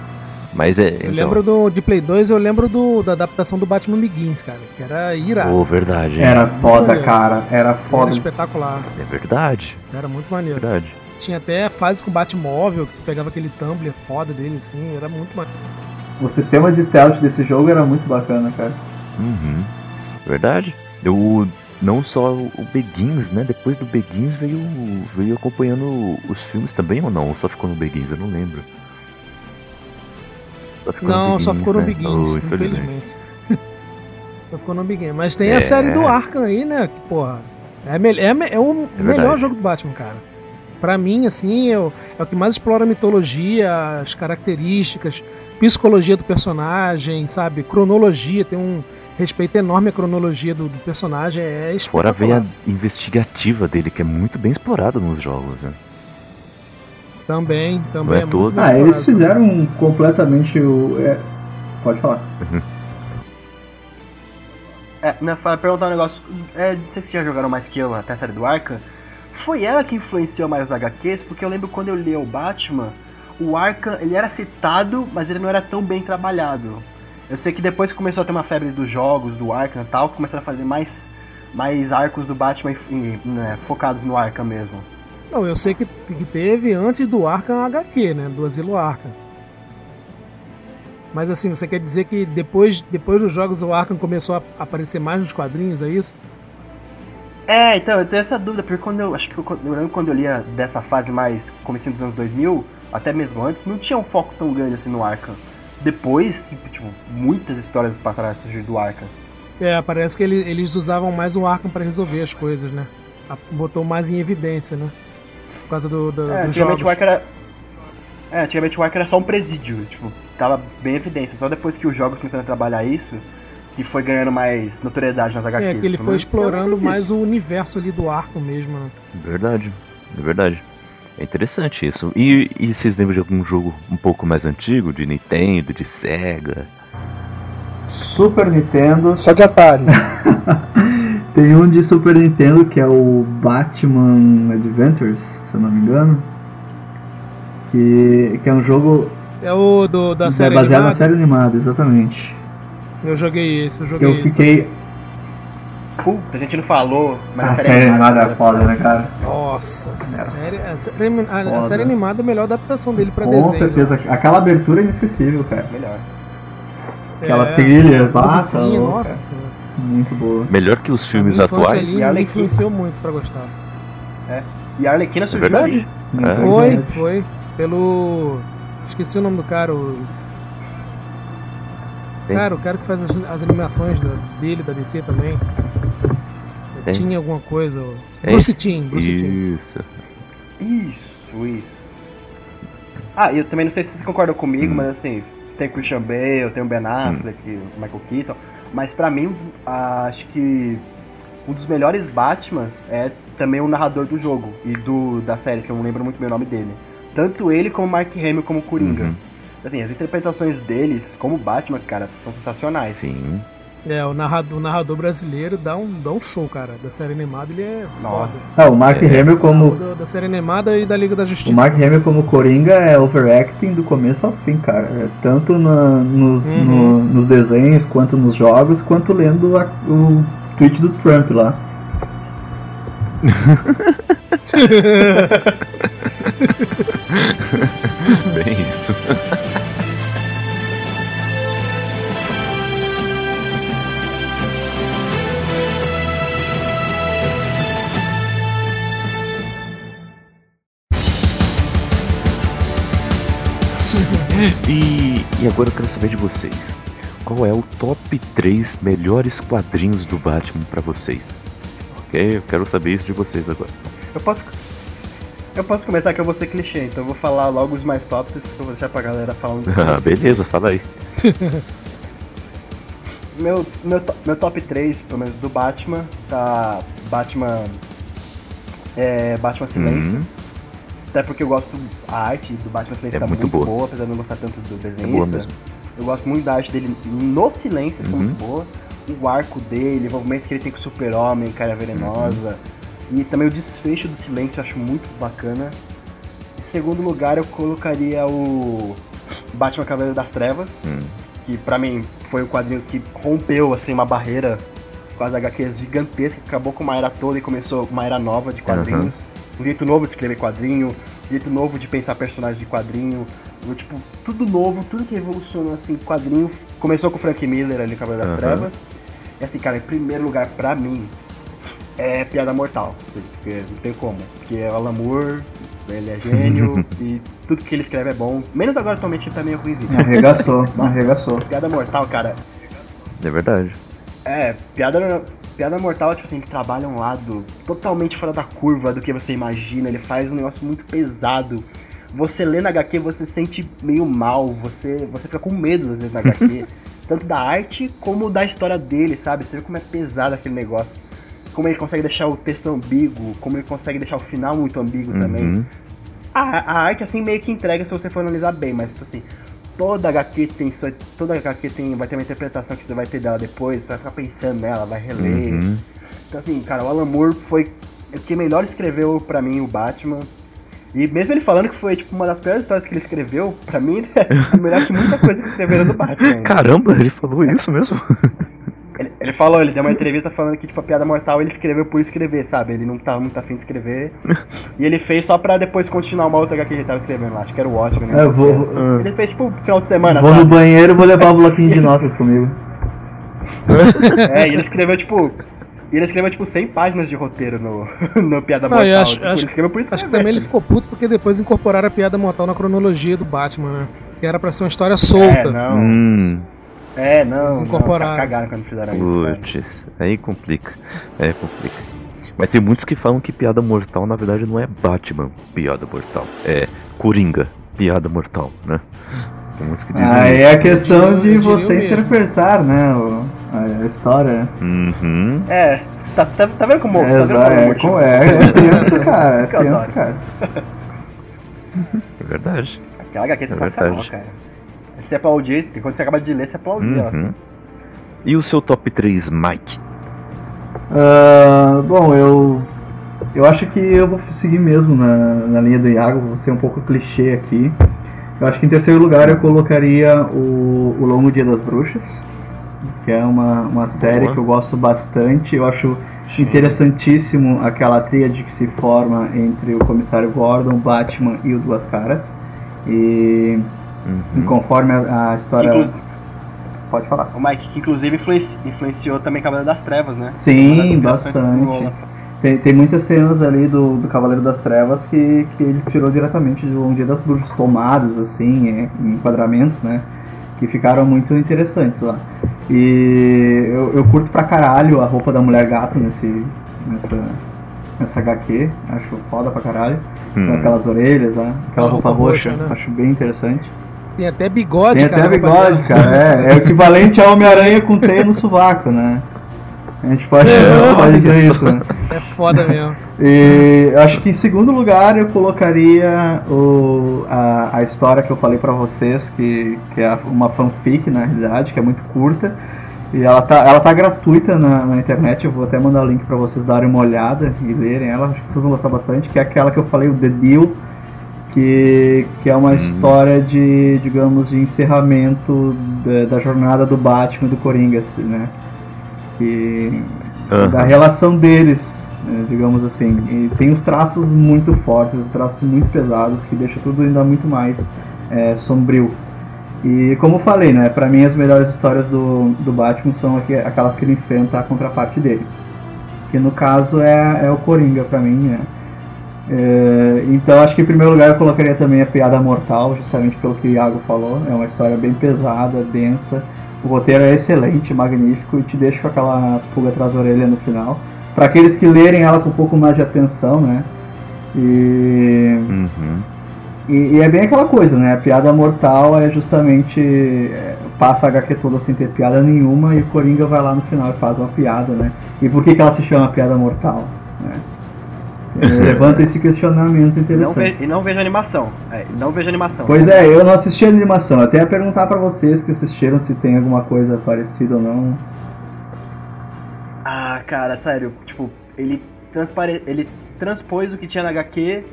Mas é. Eu então- lembro do, de Play 2, eu lembro do, da adaptação do Batman Begins, cara, que era irado. Pô, verdade. Era foda, maneiro. cara, era Era foda. espetacular, É verdade. era muito maneiro. Verdade. Tinha até fase com Batmóvel, que tu pegava aquele Tumblr foda dele, assim, era muito maneiro. O sistema de stealth desse jogo era muito bacana, cara. Uhum. Verdade. Eu não só o Begins, né? Depois do Begins veio veio acompanhando os filmes também ou não? Ou só ficou no Begins? Eu não lembro. Só ficou no Não, só Begins, ficou no né? Begins, Oh, infelizmente. só ficou no Begins. Mas tem É. a série do Arkham aí, né? Que, porra, é, me- é, me- é o É melhor jogo do Batman, cara. Pra mim, assim, é o, é o que mais explora a mitologia, as características, psicologia do personagem, sabe? Cronologia, tem um respeito enorme à cronologia do, do personagem, é Fora a veia investigativa dele, que é muito bem explorada nos jogos, né? Também, também Não é é todo. Ah, eles fizeram um completamente o. é, Pode falar. É, né, fala- perguntar um negócio. É, não sei se já jogaram mais que eu até a série do Arkham. Foi ela que influenciou mais os HQs, porque eu lembro quando eu li o Batman, o Arkham ele era citado, mas ele não era tão bem trabalhado. Eu sei que depois que começou a ter uma febre dos jogos, do Arkham e tal, começaram a fazer mais, mais arcos do Batman né, focados no Arkham mesmo. Não, eu sei que, que teve antes do Arkham HQ, né? Do Asilo Arkham. Mas assim, você quer dizer que depois, depois dos jogos o Arkham começou a aparecer mais nos quadrinhos, é isso? É, então, eu tenho essa dúvida, porque quando eu. Acho que eu, eu lembro quando eu lia dessa fase mais comecinho dos anos 2000, até mesmo antes, não tinha um foco tão grande assim no Arkham. Depois, tipo, muitas histórias passaram a surgir do Arkham. É, parece que ele- eles usavam mais o Arkham pra resolver as coisas, né? Botou mais em evidência, né? Por causa do, do, É, dos antigamente jogos. era. É, antigamente o Arkham era só um presídio, tipo, tava bem em evidência. Só depois que os jogos começaram a trabalhar isso, que foi ganhando mais notoriedade nas HQs. É, que ele pelo foi menos explorando mais o universo ali do Arkham mesmo, né? Verdade. É verdade. É interessante isso. E, e vocês lembram de algum jogo um pouco mais antigo? De Nintendo, de Sega? Super Nintendo. Só de Atari. Tem um de Super Nintendo que é o Batman Adventures, se eu não me engano. Que, que é um jogo É o do, da é série baseado animada. na série animada, exatamente. Eu joguei esse, eu joguei Eu esse. fiquei. Puta, a gente não falou, mas A série animada é foda, né, cara? Nossa, série, a, série, a- a série animada é a melhor adaptação dele pra Com desenho. certeza. Aquela abertura é inesquecível, cara. Melhor. Aquela É, trilha, a bata, nossa senhora. Muito boa. Melhor que os filmes atuais? E ali Arlequina. influenciou muito pra gostar. E a Arlequina É surgiu verdade. É. Foi, verdade. foi. Pelo. Esqueci o nome do cara. O... Tem. Cara, o cara que faz as, as animações da- dele, da DC também. Tem. Tinha alguma coisa. É Bruce? Timm, Bruce. Isso. Isso, isso. Ah, e eu também não sei se vocês concordam comigo, Hum. mas assim, tem o Christian Bale, tem o Ben Affleck, o Michael Keaton, mas pra mim, acho que um dos melhores Batmans é também o narrador do jogo e do das séries, que eu não lembro muito bem o nome dele. Tanto ele como Mark Hamill como Coringa. Uhum. Assim, as interpretações deles como Batman, cara, são sensacionais. Sim. É, o narrador, o narrador brasileiro dá um, dá um show, cara. Da série animada ele é Nossa. foda. Ah, o Mark É. Hamill como. Da, da série animada e da Liga da O Justiça. Mark Hamill como Coringa é overacting do começo ao fim, cara. É tanto na- nos, Uhum. no- nos desenhos, quanto nos jogos, quanto lendo a- o tweet do Trump lá. Bem isso. E, e agora eu quero saber de vocês. Qual é o top 3 melhores quadrinhos do Batman pra vocês? Ok? Eu quero saber isso de vocês agora. Eu posso. Eu posso começar que eu vou ser clichê, então eu vou falar logo os mais tops que eu vou deixar pra galera falar um Ah, beleza, fala aí. meu, meu, meu top 3, pelo menos do Batman, tá Batman. É. Batman Silêncio. Uhum. Até porque eu gosto. A arte do Batman Silêncio É tá muito muito, boa. apesar de eu não gostar tanto do desenho. É boa mesmo. Eu gosto muito da arte dele no silêncio, tá Uhum. muito boa. O arco dele, o envolvimento que ele tem com o Super-Homem, Cara Venenosa. Uhum. E também o desfecho do silêncio eu acho muito bacana. Em segundo lugar, eu colocaria o Batman Cavaleiro das Trevas, Hum. que pra mim foi o quadrinho que rompeu assim uma barreira com as HQs gigantescas, que acabou com uma era toda e começou uma era nova de quadrinhos. Um jeito novo de escrever quadrinho, um jeito novo de pensar personagens de quadrinho. Tipo, tudo novo, tudo que evolucionou assim, quadrinho. Começou com o Frank Miller ali, Cavaleiro das Aham. Trevas. E assim, cara, em primeiro lugar, pra mim, é Piada Mortal. Porque não tem como. Porque é o Alan Moore, ele é gênio e tudo que ele escreve é bom. Menos agora atualmente ele tá meio ruimzinho. Arregaçou, arregaçou. Piada Mortal, cara, É verdade. É, piada, piada mortal, tipo assim, ele trabalha um lado totalmente fora da curva do que você imagina. Ele faz um negócio muito pesado. Você lê na HQ, você sente meio mal, você, você fica com medo às vezes na HQ. tanto da arte como da história dele, sabe? Você vê como é pesado aquele negócio. Como ele consegue deixar o texto ambíguo, como ele consegue deixar o final muito ambíguo também. Uhum. A, a arte assim meio que entrega se você for analisar bem, mas assim, toda HQ tem sua, toda HQ tem vai ter uma interpretação que você vai ter dela depois, você vai ficar pensando nela, vai reler. Uhum. Então assim, cara, o Alan Moore foi o que melhor escreveu pra mim o Batman. E mesmo ele falando que foi tipo uma das piores histórias que ele escreveu, pra mim é melhor que muita coisa que escreveram do Batman. Caramba, ele falou isso mesmo? Ele, falou, ele deu uma entrevista falando que, tipo, a piada mortal ele escreveu por escrever, sabe? Ele não tava muito afim de escrever. e ele fez só pra depois continuar uma outra HQ que ele tava escrevendo lá. Acho que era o Watchmen, né? É, eu vou- Ele fez, tipo, final de semana, Vou no sabe? banheiro e vou levar o bloquinho de notas comigo. É, e ele escreveu, tipo... E ele escreveu, tipo, 100 páginas de roteiro no, no Piada Não, Mortal. eu acho- tipo, acho- ele escreveu por escrever. Acho que também ele ficou puto porque depois incorporaram a piada mortal na cronologia do Batman, né? Que era pra ser uma história solta. É, não. Hum, É, não. Eles não, incorporaram. cagaram quando fizeram isso, cara. aí complica. Aí complica. Mas tem muitos que falam que piada mortal na verdade não é Batman, piada mortal. É Coringa, piada mortal, né? Tem muitos que dizem Aí isso. é a questão de você interpretar, né, o- a história. Uhum. É, tá, tá, tá vendo como... É, tá vendo como é, motivo? com- é, é tenso, cara, é tenso, cara. É verdade. Aquela HQ é É sensacional, verdade. cara. Você aplaudir, e quando você acaba de ler, você aplaudir ela, assim. Uhum. E o seu top 3, Mike? Ah, bom, eu eu acho que eu vou seguir mesmo na, na linha do Iago, vou ser um pouco clichê aqui. Eu acho que em terceiro lugar eu colocaria o, o Longo Dia das Bruxas, que é uma, uma série Boa. que eu gosto bastante. Eu acho interessantíssimo aquela tríade que se forma entre o Comissário Gordon, Batman e o Duas Caras. E, e Uhum. conforme a, a história. Pode falar. O Mike, que inclusive influenci- influenciou também Cavaleiro das Trevas, né? Sim, bastante. Tem, tem muitas cenas ali do, do Cavaleiro das Trevas que, que ele tirou diretamente do Um Dia das Bruxas, tomadas, assim, é, em enquadramentos, né? Que ficaram muito interessantes lá. E eu, eu curto pra caralho a roupa da Mulher Gato nesse, nessa, nessa HQ, acho foda pra caralho. Com Hum. aquelas orelhas, né? aquela roupa, roupa roxa, roxa, né? acho bem interessante. Tem até bigode, Tem cara. até na roupa bigode, cara. É, é o equivalente a Homem-Aranha com teia no sovaco, né? A gente pode, É, pode dizer isso, né? É foda mesmo. E acho que em segundo lugar eu colocaria o, a, a história que eu falei pra vocês, que, que é uma fanfic na realidade, que é muito curta. E ela tá, ela tá gratuita na, na internet, eu vou até mandar o link pra vocês darem uma olhada e lerem ela, acho que vocês vão gostar bastante, que é aquela que eu falei, o The Deal, que, que é uma Hum. história de, digamos, de encerramento da, da jornada do Batman e do Coringa, assim, né? Que, Aham. da relação deles, né, digamos assim. E tem os traços muito fortes, os traços muito pesados, que deixa tudo ainda muito mais é, sombrio. E como eu falei, né, pra mim as melhores histórias do, do Batman são aqu- aquelas que ele enfrenta a contraparte dele. Que no caso é, é o Coringa pra mim, né. É, então acho que em primeiro lugar eu colocaria também a Piada Mortal, justamente pelo que o Iago falou. É uma história bem pesada, densa. O roteiro é excelente, magnífico e te deixa com aquela pulga atrás da orelha no final. Para aqueles que lerem ela com um pouco mais de atenção, né? E, Uhum. e, e é bem aquela coisa, né? A piada mortal é justamente. é, passa a HQ toda sem ter piada nenhuma e o Coringa vai lá no final e faz uma piada, né? E por que, que ela se chama piada mortal? Né? É, Levanta esse questionamento não, interessante. ve e não vejo animação. É, não vejo animação. Pois é, eu não assisti a animação. Até ia perguntar pra vocês que assistiram se tem alguma coisa parecida ou não. Ah, cara, sério, tipo, ele, transpare... ele transpôs o que tinha na HQ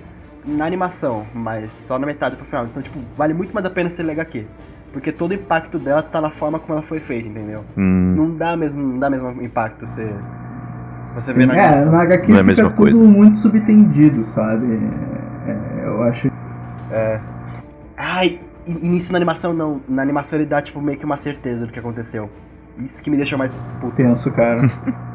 na animação, mas só na metade pro final. Então, tipo, vale muito mais a pena ser HQ. Porque todo o impacto dela tá na forma como ela foi feita, entendeu? Hum, Não dá mesmo, não dá mesmo impacto você, você Sim, vê na é, animação. na HQ Não é fica tudo coisa. muito subtendido, sabe? É, eu acho Ai, e, nisso na animação não. Na animação ele dá, tipo, meio que uma certeza do que aconteceu. Isso que me deixou mais puto. tenso, cara.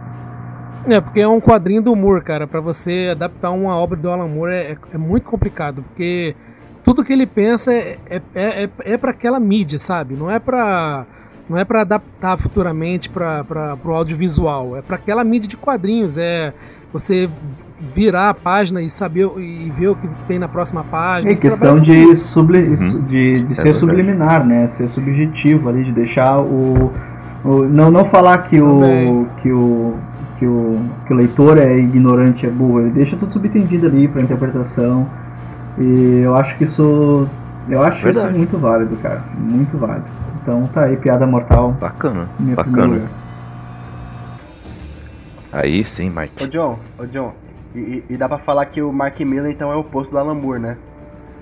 É, porque é um quadrinho do Moore, cara. Pra você adaptar uma obra do Alan Moore é, é- é muito complicado, porque tudo que ele pensa é, é, é, é, é para aquela mídia, sabe? Não é pra. Não é para adaptar futuramente para o audiovisual, é para aquela mídia de quadrinhos, é você virar a página e saber e ver o que tem na próxima página. É questão de, isso. subli- Uhum. de, de ser verdade. subliminar, né? Ser subjetivo ali, de deixar o. o- não, não falar que o, que o. Que o, que o leitor é ignorante, é burro. Ele deixa tudo subentendido ali pra interpretação. E eu acho que isso. Eu acho isso Verdade. muito válido, cara. Muito válido. Então tá aí, piada mortal. bacana, Minha bacana. Aí sim, Ô Mike. John, ô John, e, e- dá pra falar que o Mark Miller então é o oposto do Alan Moore, né?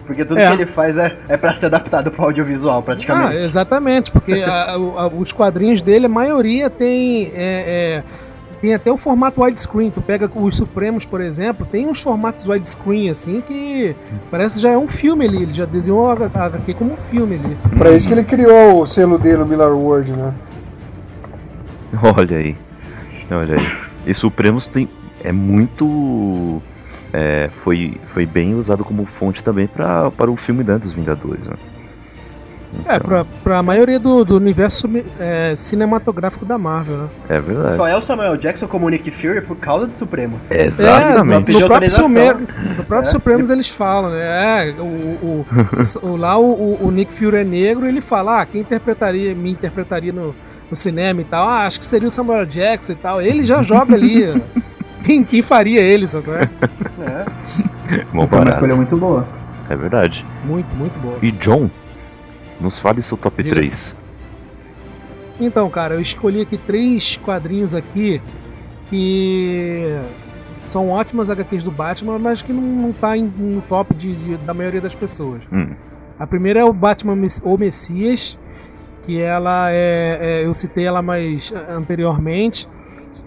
Porque tudo É. que ele faz é, é pra ser adaptado pro audiovisual, Ah, praticamente. exatamente, porque a- a- os quadrinhos dele, a maioria tem. é, é, tem até o formato widescreen. Tu pega os Supremos, por exemplo, tem uns formatos widescreen assim que parece já é um filme ali. Ele já desenhou a HQ como um filme ali. Pra isso que ele criou o selo dele, o Miller Word, né? Olha aí. Olha aí. E Supremos tem. É muito. é, foi, foi bem usado como fonte também pra, para o filme né, dos Vingadores. Né? É, Então, pra, pra maioria do, do universo é, cinematográfico da Marvel, né? É verdade. Só é o Samuel Jackson como Nick Fury por causa dos Supremos. Exatamente. pediu no próprio. Sumer, no próprio É. Supremos eles falam, né? É, o, o, o- lá o, o- Nick Fury é negro, ele fala, ah, quem interpretaria, me interpretaria no, no cinema e tal, ah, acho que seria o Samuel Jackson e tal. Ele já joga ali. quem, quem faria ele, sabe? qual é? É. Bom Foi uma escolha muito boa. É verdade. Muito, muito boa. E John, nos fale seu top Diga. 3. Então, cara, eu escolhi aqui três quadrinhos aqui que são ótimas HQs do Batman, mas que não, não tá em- no top de, de- da maioria das pessoas. Hum. A primeira é o Batman Mess- O Messias, que ela é, é- eu citei ela mais anteriormente,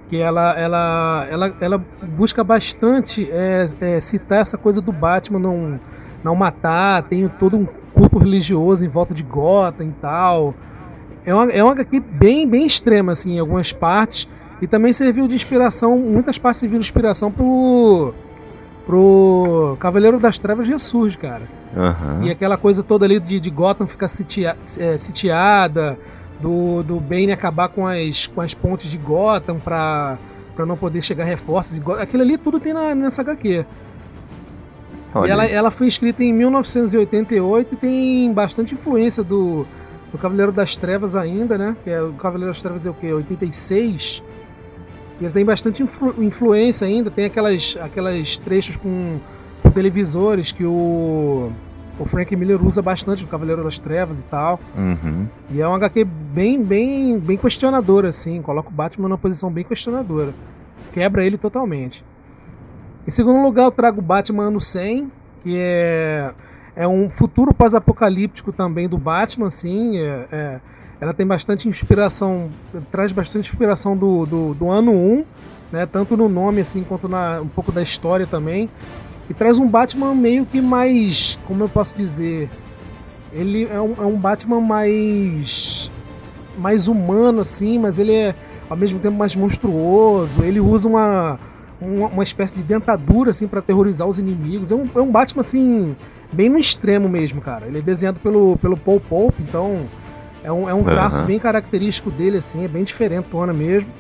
que ela ela ela, ela busca bastante é, é, citar essa coisa do Batman não não matar, tem todo um culto religioso em volta de Gotham e tal. É uma, é uma HQ bem, bem extrema, assim, em algumas partes. E também serviu de inspiração, muitas partes serviram de inspiração pro, pro Cavaleiro das Trevas ressurge, cara. Aham. E aquela coisa toda ali de, de Gotham ficar sitia- é, sitiada, do, do Bane acabar com as, com as pontes de Gotham pra, pra não poder chegar reforços. Aquilo ali tudo tem na, nessa HQ. Olha E ela, ela foi escrita em 1988 e tem bastante influência do, do Cavaleiro das Trevas ainda, né? Que é, o Cavaleiro das Trevas é o quê? 86? E ele tem bastante influ- influência ainda, tem aquelas, aquelas trechos com, com televisores que o, o Frank Miller usa bastante no Cavaleiro das Trevas e tal. Uhum. E é uma HQ bem, bem, bem questionadora, assim. Coloca o Batman numa posição bem questionadora. Quebra ele totalmente. Em segundo lugar, eu trago Batman ano 100, que é, é um futuro pós-apocalíptico também do Batman, assim. é- é- ela tem bastante inspiração, traz bastante inspiração do, do, do ano 1, né? Tanto no nome, assim, quanto na, um pouco da história também. E traz um Batman meio que mais, como eu posso dizer, ele é um, é um Batman mais mais humano assim, mas ele é ao mesmo tempo mais monstruoso. Ele usa uma uma, uma espécie de dentadura assim para aterrorizar os inimigos. É um, é um Batman assim bem no extremo mesmo, cara. Ele é desenhado pelo pelo Paul Pope, então é um, é um traço Aham. bem característico dele assim, é bem diferentona mesmo.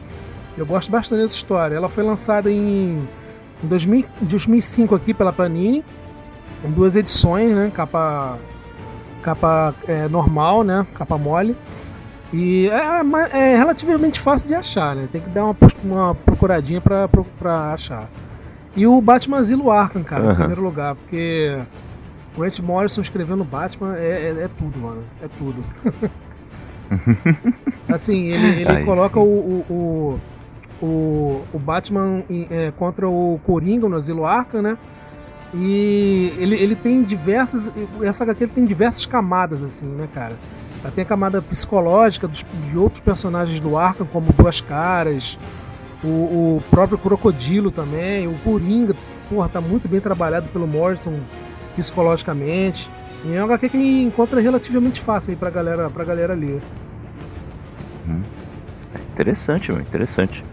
Eu gosto bastante dessa história. Ela foi lançada em em 2000, 2005 aqui pela Panini, em duas edições, né? Capa, capa é, normal, né? Capa mole. E é, é, relativamente fácil de achar, né? Tem que dar uma, uma procuradinha pra, pra achar. E o Batman Asilo Arkham, cara, uhum. em primeiro lugar, porque o Grant Morrison escrevendo Batman é, é, é tudo, mano. É tudo. assim, ele, ele coloca o, o, o, o, Batman é, contra o Coringa no Asilo Arkham, né? E ele, ele tem diversas. Essa HQ tem diversas camadas, assim, né, cara? Tem a camada psicológica dos, de outros personagens do Arkham, como Duas Caras, o, o próprio Crocodilo também, o Coringa, porra, tá muito bem trabalhado pelo Morrison psicologicamente. E é uma HQ que encontra relativamente fácil aí pra galera, pra galera ler. Hum. Interessante, mano, interessante.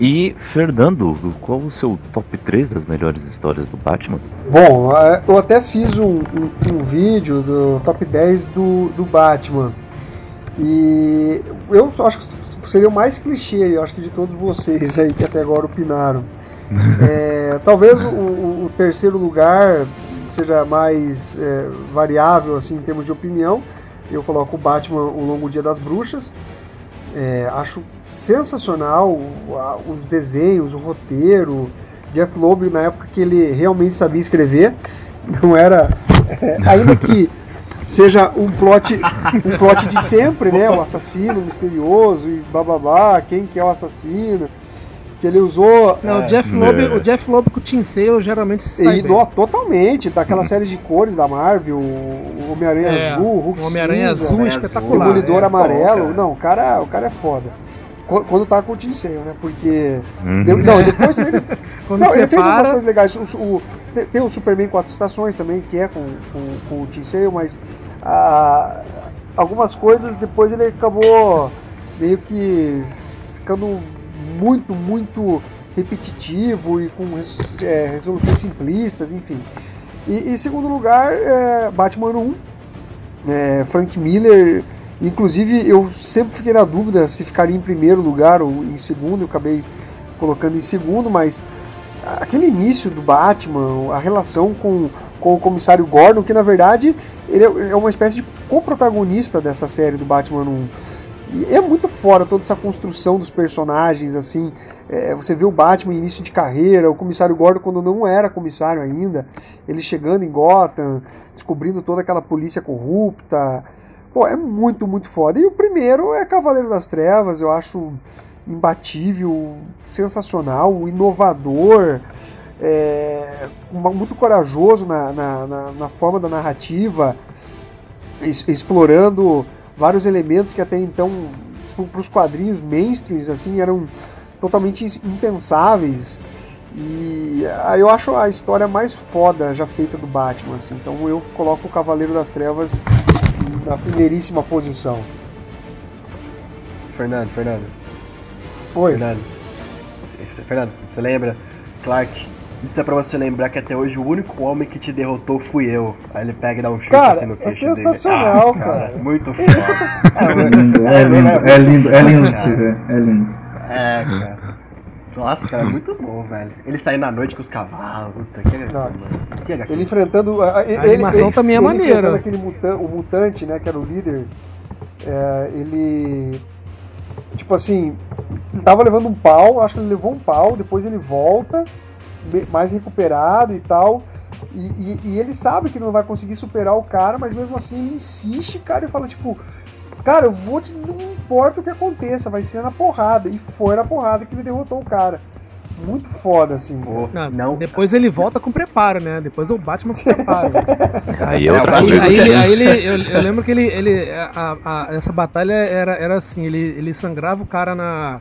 E, Fernando, qual o seu top 3 das melhores histórias do Batman? Bom, é, eu até fiz um, um, um vídeo do top 10 do, do Batman. E eu acho que seria o mais clichê, eu acho que de todos vocês aí que até agora opinaram. é, talvez o, o, terceiro lugar seja mais é, variável assim em termos de opinião. Eu coloco o Batman O Longo Dia das Bruxas. É, acho sensacional os desenhos, o roteiro. Jeff Loeb, na época que ele realmente sabia escrever, não era. É, ainda que seja um plot, um plot de sempre, né? O assassino misterioso e bababá, quem que é o assassino que ele usou. Não, é, o Jeff Loeb, é. o Jeff Loeb com o Tim Sale geralmente se sai. E, no, totalmente, daquela série de cores da Marvel, o Homem-Aranha é, Azul, Hulk o Homem-Aranha Azul espetacular. O Demolidor é, Amarelo. Bom, não, o cara, o cara é foda. Quando tá com o Tim Sale, né? Porque. Uhum. não, depois ele. Quando não, ele fez umas coisas legais. O, o, tem o Superman Quatro Estações também, que é com, com, com o Tim Sale, mas. Ah, algumas coisas depois ele acabou meio que ficando muito, muito repetitivo e com é, resoluções simplistas, enfim. E em segundo lugar, é, Batman 1, é, Frank Miller. Inclusive, eu sempre fiquei na dúvida se ficaria em primeiro lugar ou em segundo, eu acabei colocando em segundo, mas aquele início do Batman, a relação com, com o comissário Gordon, que na verdade ele é, é uma espécie de co-protagonista dessa série do Batman 1 e é muito fora toda essa construção dos personagens, assim. É, você vê o Batman início de carreira, o comissário Gordon quando não era comissário ainda, ele chegando em Gotham, descobrindo toda aquela polícia corrupta. Pô, é muito, muito foda. E o primeiro é Cavaleiro das Trevas, eu acho imbatível, sensacional, inovador, é, muito corajoso na, na, na, na forma da narrativa, explorando vários elementos que até então para os quadrinhos mainstreams assim eram totalmente impensáveis. E aí eu acho a história mais foda já feita do Batman assim. então eu coloco o Cavaleiro das Trevas na primeiríssima posição. Fernando Fernando. Oi. Fernando. Fernando você lembra? Clark isso é pra você lembrar que até hoje o único homem que te derrotou fui eu. Aí ele pega e dá um chute cara, assim no é sensacional, ah, cara. cara. Muito foda. É lindo, é lindo, é lindo, é lindo de se ver. É lindo. É, cara. Nossa, cara, muito bom, velho. Ele sair na noite com os cavalos. Puta, que, que Ele enfrentando. A, ele, a animação ele, também é maneira. aquele mutan, o mutante, né, que era o líder. É, ele. Tipo assim. Ele tava levando um pau, acho que ele levou um pau, depois ele volta mais recuperado e tal. E, e, e, ele sabe que não vai conseguir superar o cara, mas mesmo assim ele insiste, cara, e fala, tipo, cara, eu vou te. Não importa o que aconteça, vai ser na porrada. E foi na porrada que ele derrotou o cara. Muito foda, assim. Não, não, Depois ele volta com preparo, né? Depois o Batman com preparo. aí é outra aí, aí, ele, aí ele, eu, eu, lembro que ele. ele a, a, essa batalha era, era assim, ele, ele sangrava o cara na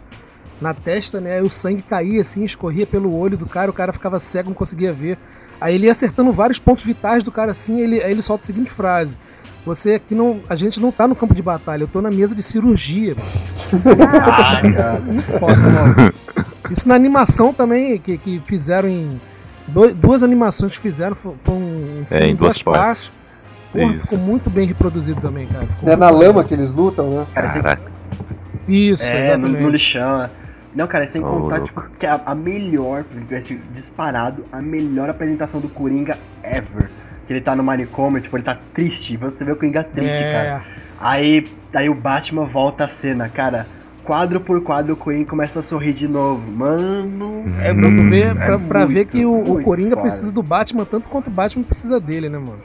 na testa, né? Aí o sangue caía assim, escorria pelo olho do cara, o cara ficava cego, não conseguia ver. Aí ele ia acertando vários pontos vitais do cara assim, ele, aí ele solta a seguinte frase: Você aqui não. A gente não tá no campo de batalha, eu tô na mesa de cirurgia. Caraca, muito foda, mano. Isso na animação também, que, que fizeram em. Dois, duas animações que fizeram, foi um filme é, em duas partes. Porra, ficou muito bem reproduzido também, cara. Ficou é na lama que eles lutam, né? Caraca. Isso, é, exatamente. No, no lixão, né? Não, cara, sem Ô, contar, louco. tipo, que é a, a melhor, assim, disparado, a melhor apresentação do Coringa ever. Que ele tá no manicômio, tipo, ele tá triste. Você vê o Coringa triste, cara. É, Aí, aí o Batman volta a cena, cara. Quadro por quadro o Coringa começa a sorrir de novo. Mano, é Hum. muito ver, é pra, pra ver muito, que o, o muito Coringa precisa do Batman tanto quanto o Batman precisa dele, né, mano?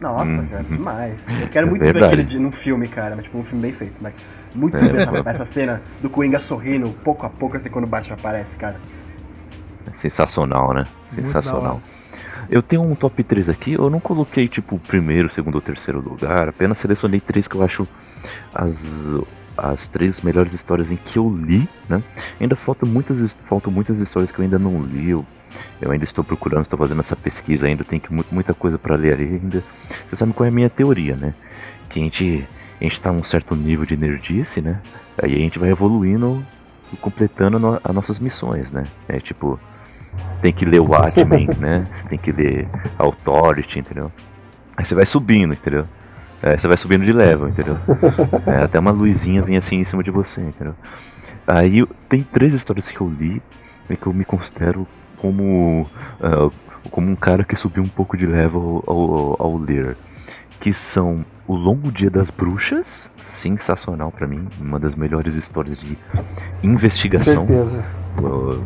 Nossa, Hum. cara, demais. Eu quero É muito ver verdade. aquele num filme, cara. Mas, tipo, um filme bem feito. Mas muito É, essa, pô. essa cena do Coringa sorrindo pouco a pouco, assim, quando o Batman aparece, cara. Sensacional, né? Sensacional. Eu tenho um top 3 aqui, eu não coloquei tipo primeiro, segundo ou terceiro lugar, apenas selecionei três que eu acho as, as três melhores histórias em que eu li, né? Ainda faltam muitas, faltam muitas histórias que eu ainda não li, eu, eu ainda estou procurando, estou fazendo essa pesquisa, ainda tem que, mu- muita coisa para ler ali ainda. Você sabe qual é a minha teoria, né? Que a gente, a gente tá num certo nível de nerdice, né? Aí a gente vai evoluindo, completando no, as nossas missões, né? É tipo, tem que ler o Watchmen, né? Você tem que ler Authority, entendeu? Aí você vai subindo, entendeu? Aí você vai subindo de level, entendeu? É, até uma luzinha vem assim em cima de você, entendeu? Aí tem três histórias que eu li e que eu me considero como, ah, como um cara que subiu um pouco de level ao, ao, ao ler. Que são O Longo Dia das Bruxas, sensacional pra mim, uma das melhores histórias de investigação Certeza. uh,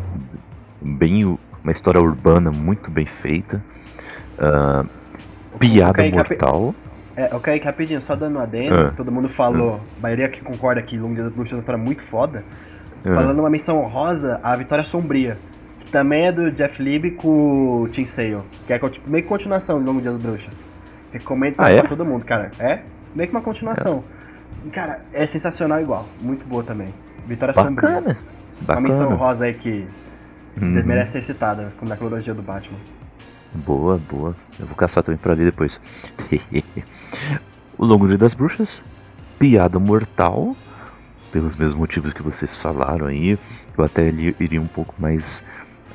bem uma história urbana muito bem feita uh, piada rapi- mortal É, ok, rapidinho, só dando um adendo, Ah. todo mundo falou, a maioria que concorda que Longo Dia das Bruxas é uma história muito foda. uh, Falando uma menção honrosa, a Vitória Sombria, que também é do Jeff Libby com o Tim Sale, que é tipo, meio que continuação de Longo Dia das Bruxas. Recomendo Ah, pra é? todo mundo, cara. É? Meio que uma continuação. E, cara, é sensacional igual, muito boa também. Vitória Sombria. bacana Uma menção bacana honrosa aí que Uhum. merece ser citada, como na cronologia do Batman. boa boa eu vou caçar também pra ler depois o longo dia das bruxas piada mortal pelos mesmos motivos que vocês falaram aí eu até iria um pouco mais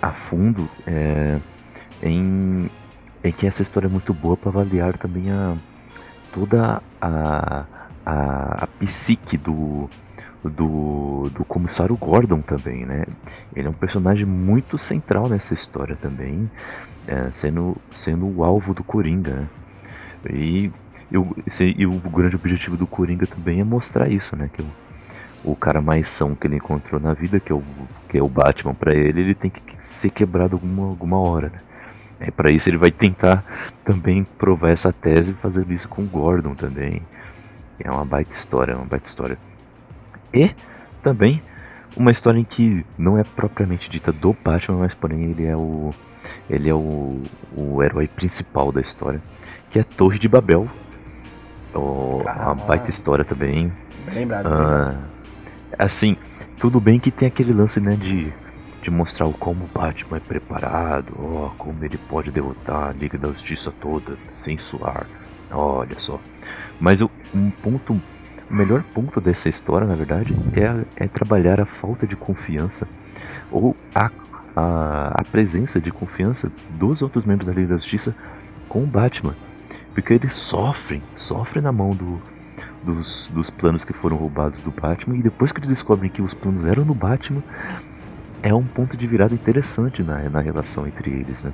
a fundo é, em, em que essa história é muito boa para avaliar também a toda a, a, a psique do, do, do comissário Gordon também, né? Ele é um personagem muito central nessa história também, é, sendo, sendo o alvo do Coringa, né? E, e, o, e o grande objetivo do Coringa também é mostrar isso, né? Que o, o cara mais são que ele encontrou na vida, que é o, que é o Batman pra ele, ele tem que ser quebrado alguma, alguma hora, né? É, para isso ele vai tentar também provar essa tese fazendo isso com o Gordon também. É uma baita história, uma baita história. E também uma história em que não é propriamente dita do Batman, mas porém ele é o ele é o, o herói principal da história, que é Torre de Babel. Oh, uma baita história também. Lembrado. Ah, assim, tudo bem que tem aquele lance, né, de, de mostrar como o Batman é preparado, ó, como ele pode derrotar a Liga da Justiça toda sem suar. Olha só. Mas o, um ponto, o melhor ponto dessa história, na verdade, é, é trabalhar a falta de confiança ou a, a, a presença de confiança dos outros membros da Liga da Justiça com o Batman. Porque eles sofrem, sofrem na mão do, dos, dos planos que foram roubados do Batman e depois que eles descobrem que os planos eram do Batman, é um ponto de virada interessante na, na relação entre eles, né?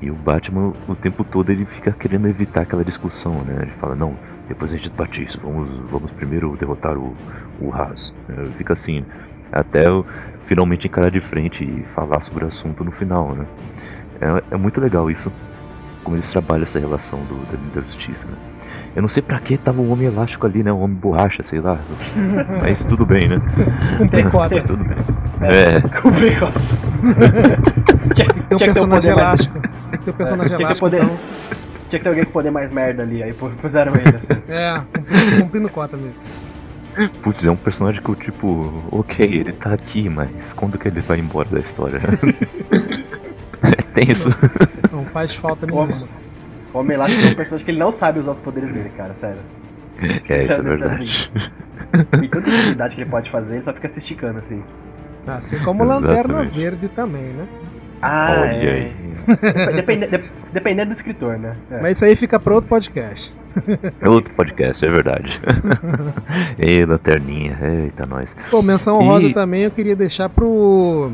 E o Batman, o tempo todo, ele fica querendo evitar aquela discussão, né? Ele fala, não, depois a gente bate isso, vamos, vamos primeiro derrotar o, o Haas. É, Fica assim, até finalmente encarar de frente e falar sobre o assunto no final, né? É, é muito legal isso, como eles trabalham essa relação do, da, da justiça, né? Eu não sei pra que tava o homem elástico ali, né? O homem borracha, sei lá. Mas tudo bem, né? Cumprir cota. tudo bem. É, Complicado. tinha, Tem um personagem elástico. Tem que ter um personagem Tinha que elástico. poder- Então, Tinha que ter alguém que poder mais merda ali, aí puseram ele assim. é, cumprindo, cumprindo cota mesmo. Putz, é um personagem que eu tipo, ok, ele tá aqui, mas quando que ele vai embora da história? é tenso. Não faz falta nenhuma. O Homem Elástico é um personagem que ele não sabe usar os poderes dele, cara, sério. É, isso é verdade. E tanta utilidade que ele pode fazer, ele só fica se esticando assim. Assim como Lanterna. Verde também, né? Ah, Olha é. aí. Dep- Depende, dep- dependendo do escritor, né? É. Mas isso aí fica pra outro podcast. É outro podcast, é verdade. Ei, lanterninha, eita, nós. Pô, menção E- rosa também eu queria deixar pro.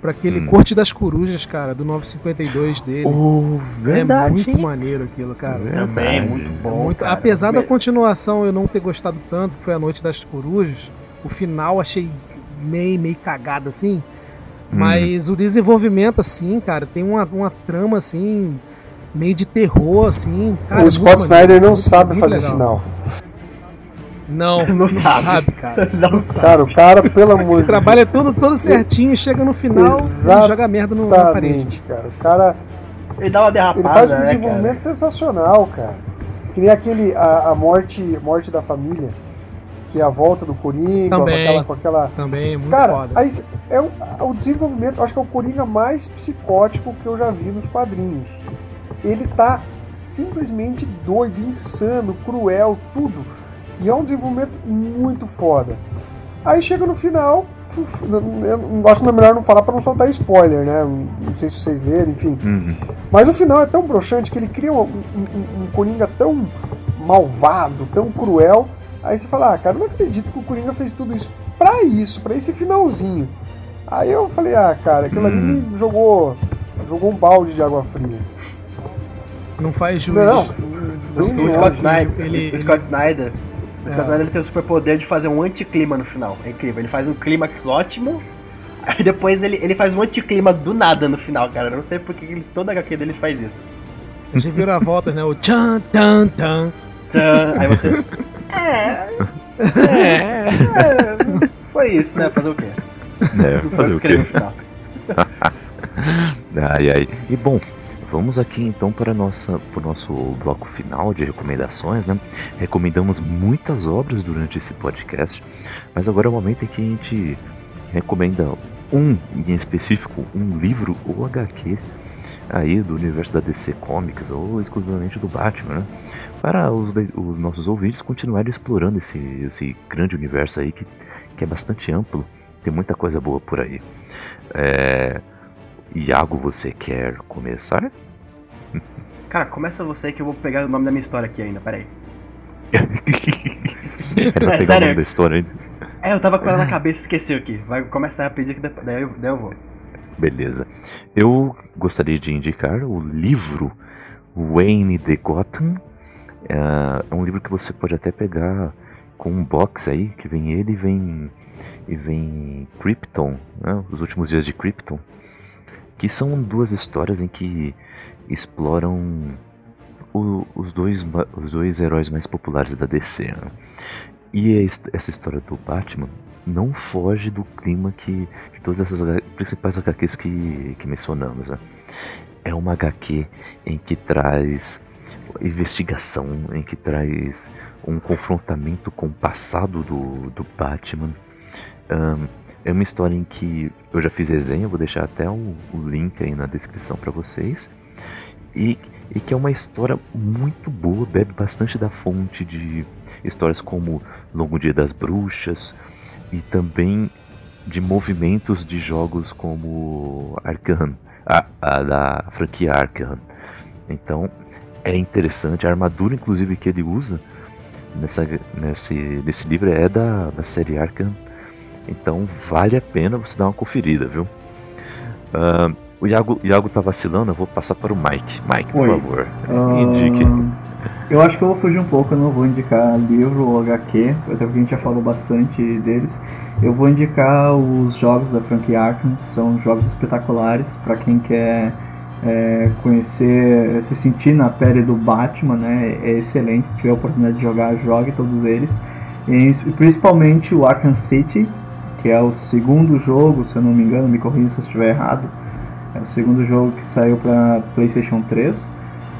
pra aquele Hum. Corte das Corujas, cara, do 952 dele. Oh, é muito maneiro aquilo, cara. Também, muito É bom. muito- cara. apesar da continuação eu não ter gostado tanto, que foi a Noite das Corujas, o final achei meio, meio cagado assim. Hum. Mas o desenvolvimento, assim, cara, tem uma, uma trama assim, meio de terror, assim. Cara, o muito Scott maneiro, Snyder não muito- sabe muito fazer legal. final. Não, Não não, sabe. sabe. cara. Não Não sabe. Cara, o cara, pelo amor de Trabalha tudo, todo certinho, chega no final e joga merda no, na parede. Exatamente, cara. O cara Ele dá uma derrapada. ele faz um né, desenvolvimento sensacional, cara. Que nem aquele a, a morte, morte da família, que é a volta do Coringa, com Também. aquela, com aquela Também, muito Cara, foda. aí é o, o desenvolvimento, acho que é o Coringa mais psicótico que eu já vi nos quadrinhos. Ele tá simplesmente doido, insano, cruel, tudo. E é um desenvolvimento muito foda. Aí chega no final, uf, eu não- acho que é melhor não falar pra não soltar spoiler, né? Não sei se vocês leram, enfim. Uhum. Mas o final é tão broxante que ele cria um, um- um- um Coringa tão malvado, tão cruel. Aí você fala, ah, cara, eu não acredito que o Coringa fez tudo isso pra isso, pra esse finalzinho. Aí eu falei, ah, cara, aquilo ali Hum. me jogou, jogou um balde de água fria. Não faz juiz. Não, O, não, o não, Scott não. Snyder, ele- o Scott Snyder, o É. Scott Snyder ele tem o superpoder de fazer um anticlima no final. É incrível. Ele faz um clímax ótimo. Aí depois ele, ele faz um anticlima do nada no final, cara. Eu não sei porque ele, toda HQ dele faz isso. Já viram a volta, né? O tchan, tan, tan. Tchan, Aí você. É. É. é, Foi isso, né? Fazer o quê? É, fazer o quê? Ai, ai. E bom, vamos aqui então para nossa, o nosso bloco final de recomendações, né? Recomendamos muitas obras durante esse podcast, mas agora é o momento em que a gente recomenda um em específico, um livro ou HQ aí do universo da DC Comics ou exclusivamente do Batman, né? Para os, os nossos ouvintes continuarem explorando esse, esse grande universo aí que, que é bastante amplo, tem muita coisa boa por aí. É, Iago, você quer começar? Cara, começa você que eu vou pegar o nome da minha história aqui ainda, peraí. Era É, pegar o sério? nome da história ainda. É, eu tava com ela na cabeça e esqueci aqui. Vai começar rapidinho que daí, eu, daí eu vou. Beleza. Eu gostaria de indicar o livro Wayne the Gotham. É é um livro que você pode até pegar com um box aí, que vem ele e vem, e vem Krypton, né? os últimos dias de Krypton. Que são duas histórias em que exploram o- os, dois, os dois heróis mais populares da DC. né? E his- essa história do Batman não foge do clima que de todas essas principais HQs que, que mencionamos. Né? É uma HQ em que traz investigação, em que traz um confrontamento com o passado do, do Batman. Ahn, é uma história em que eu já fiz resenha, vou deixar até o, o link aí na descrição para vocês. E, e que é uma história muito boa, bebe bastante da fonte de histórias como Longo Dia das Bruxas e também de movimentos de jogos como Arkham, a, a da franquia Arkham. Então é interessante, a armadura inclusive que ele usa nessa, nesse, nesse livro é da, da série Arkham. Então vale a pena você dar uma conferida, viu? Ah, o Iago, Iago tá vacilando, eu vou passar para o Mike. Mike, por Oi. favor, indique. Ahn, eu acho que eu vou fugir um pouco, eu não vou indicar livro ou HQ, até porque a gente já falou bastante deles. Eu vou indicar os jogos da franquia Arkham, que são jogos espetaculares para quem quer é, conhecer, se sentir na pele do Batman, né? É excelente, se tiver a oportunidade de jogar, jogue todos eles. E principalmente o Arkham City, que é o segundo jogo, se eu não me engano, me corrija se eu estiver errado. É o segundo jogo que saiu para PlayStation 3.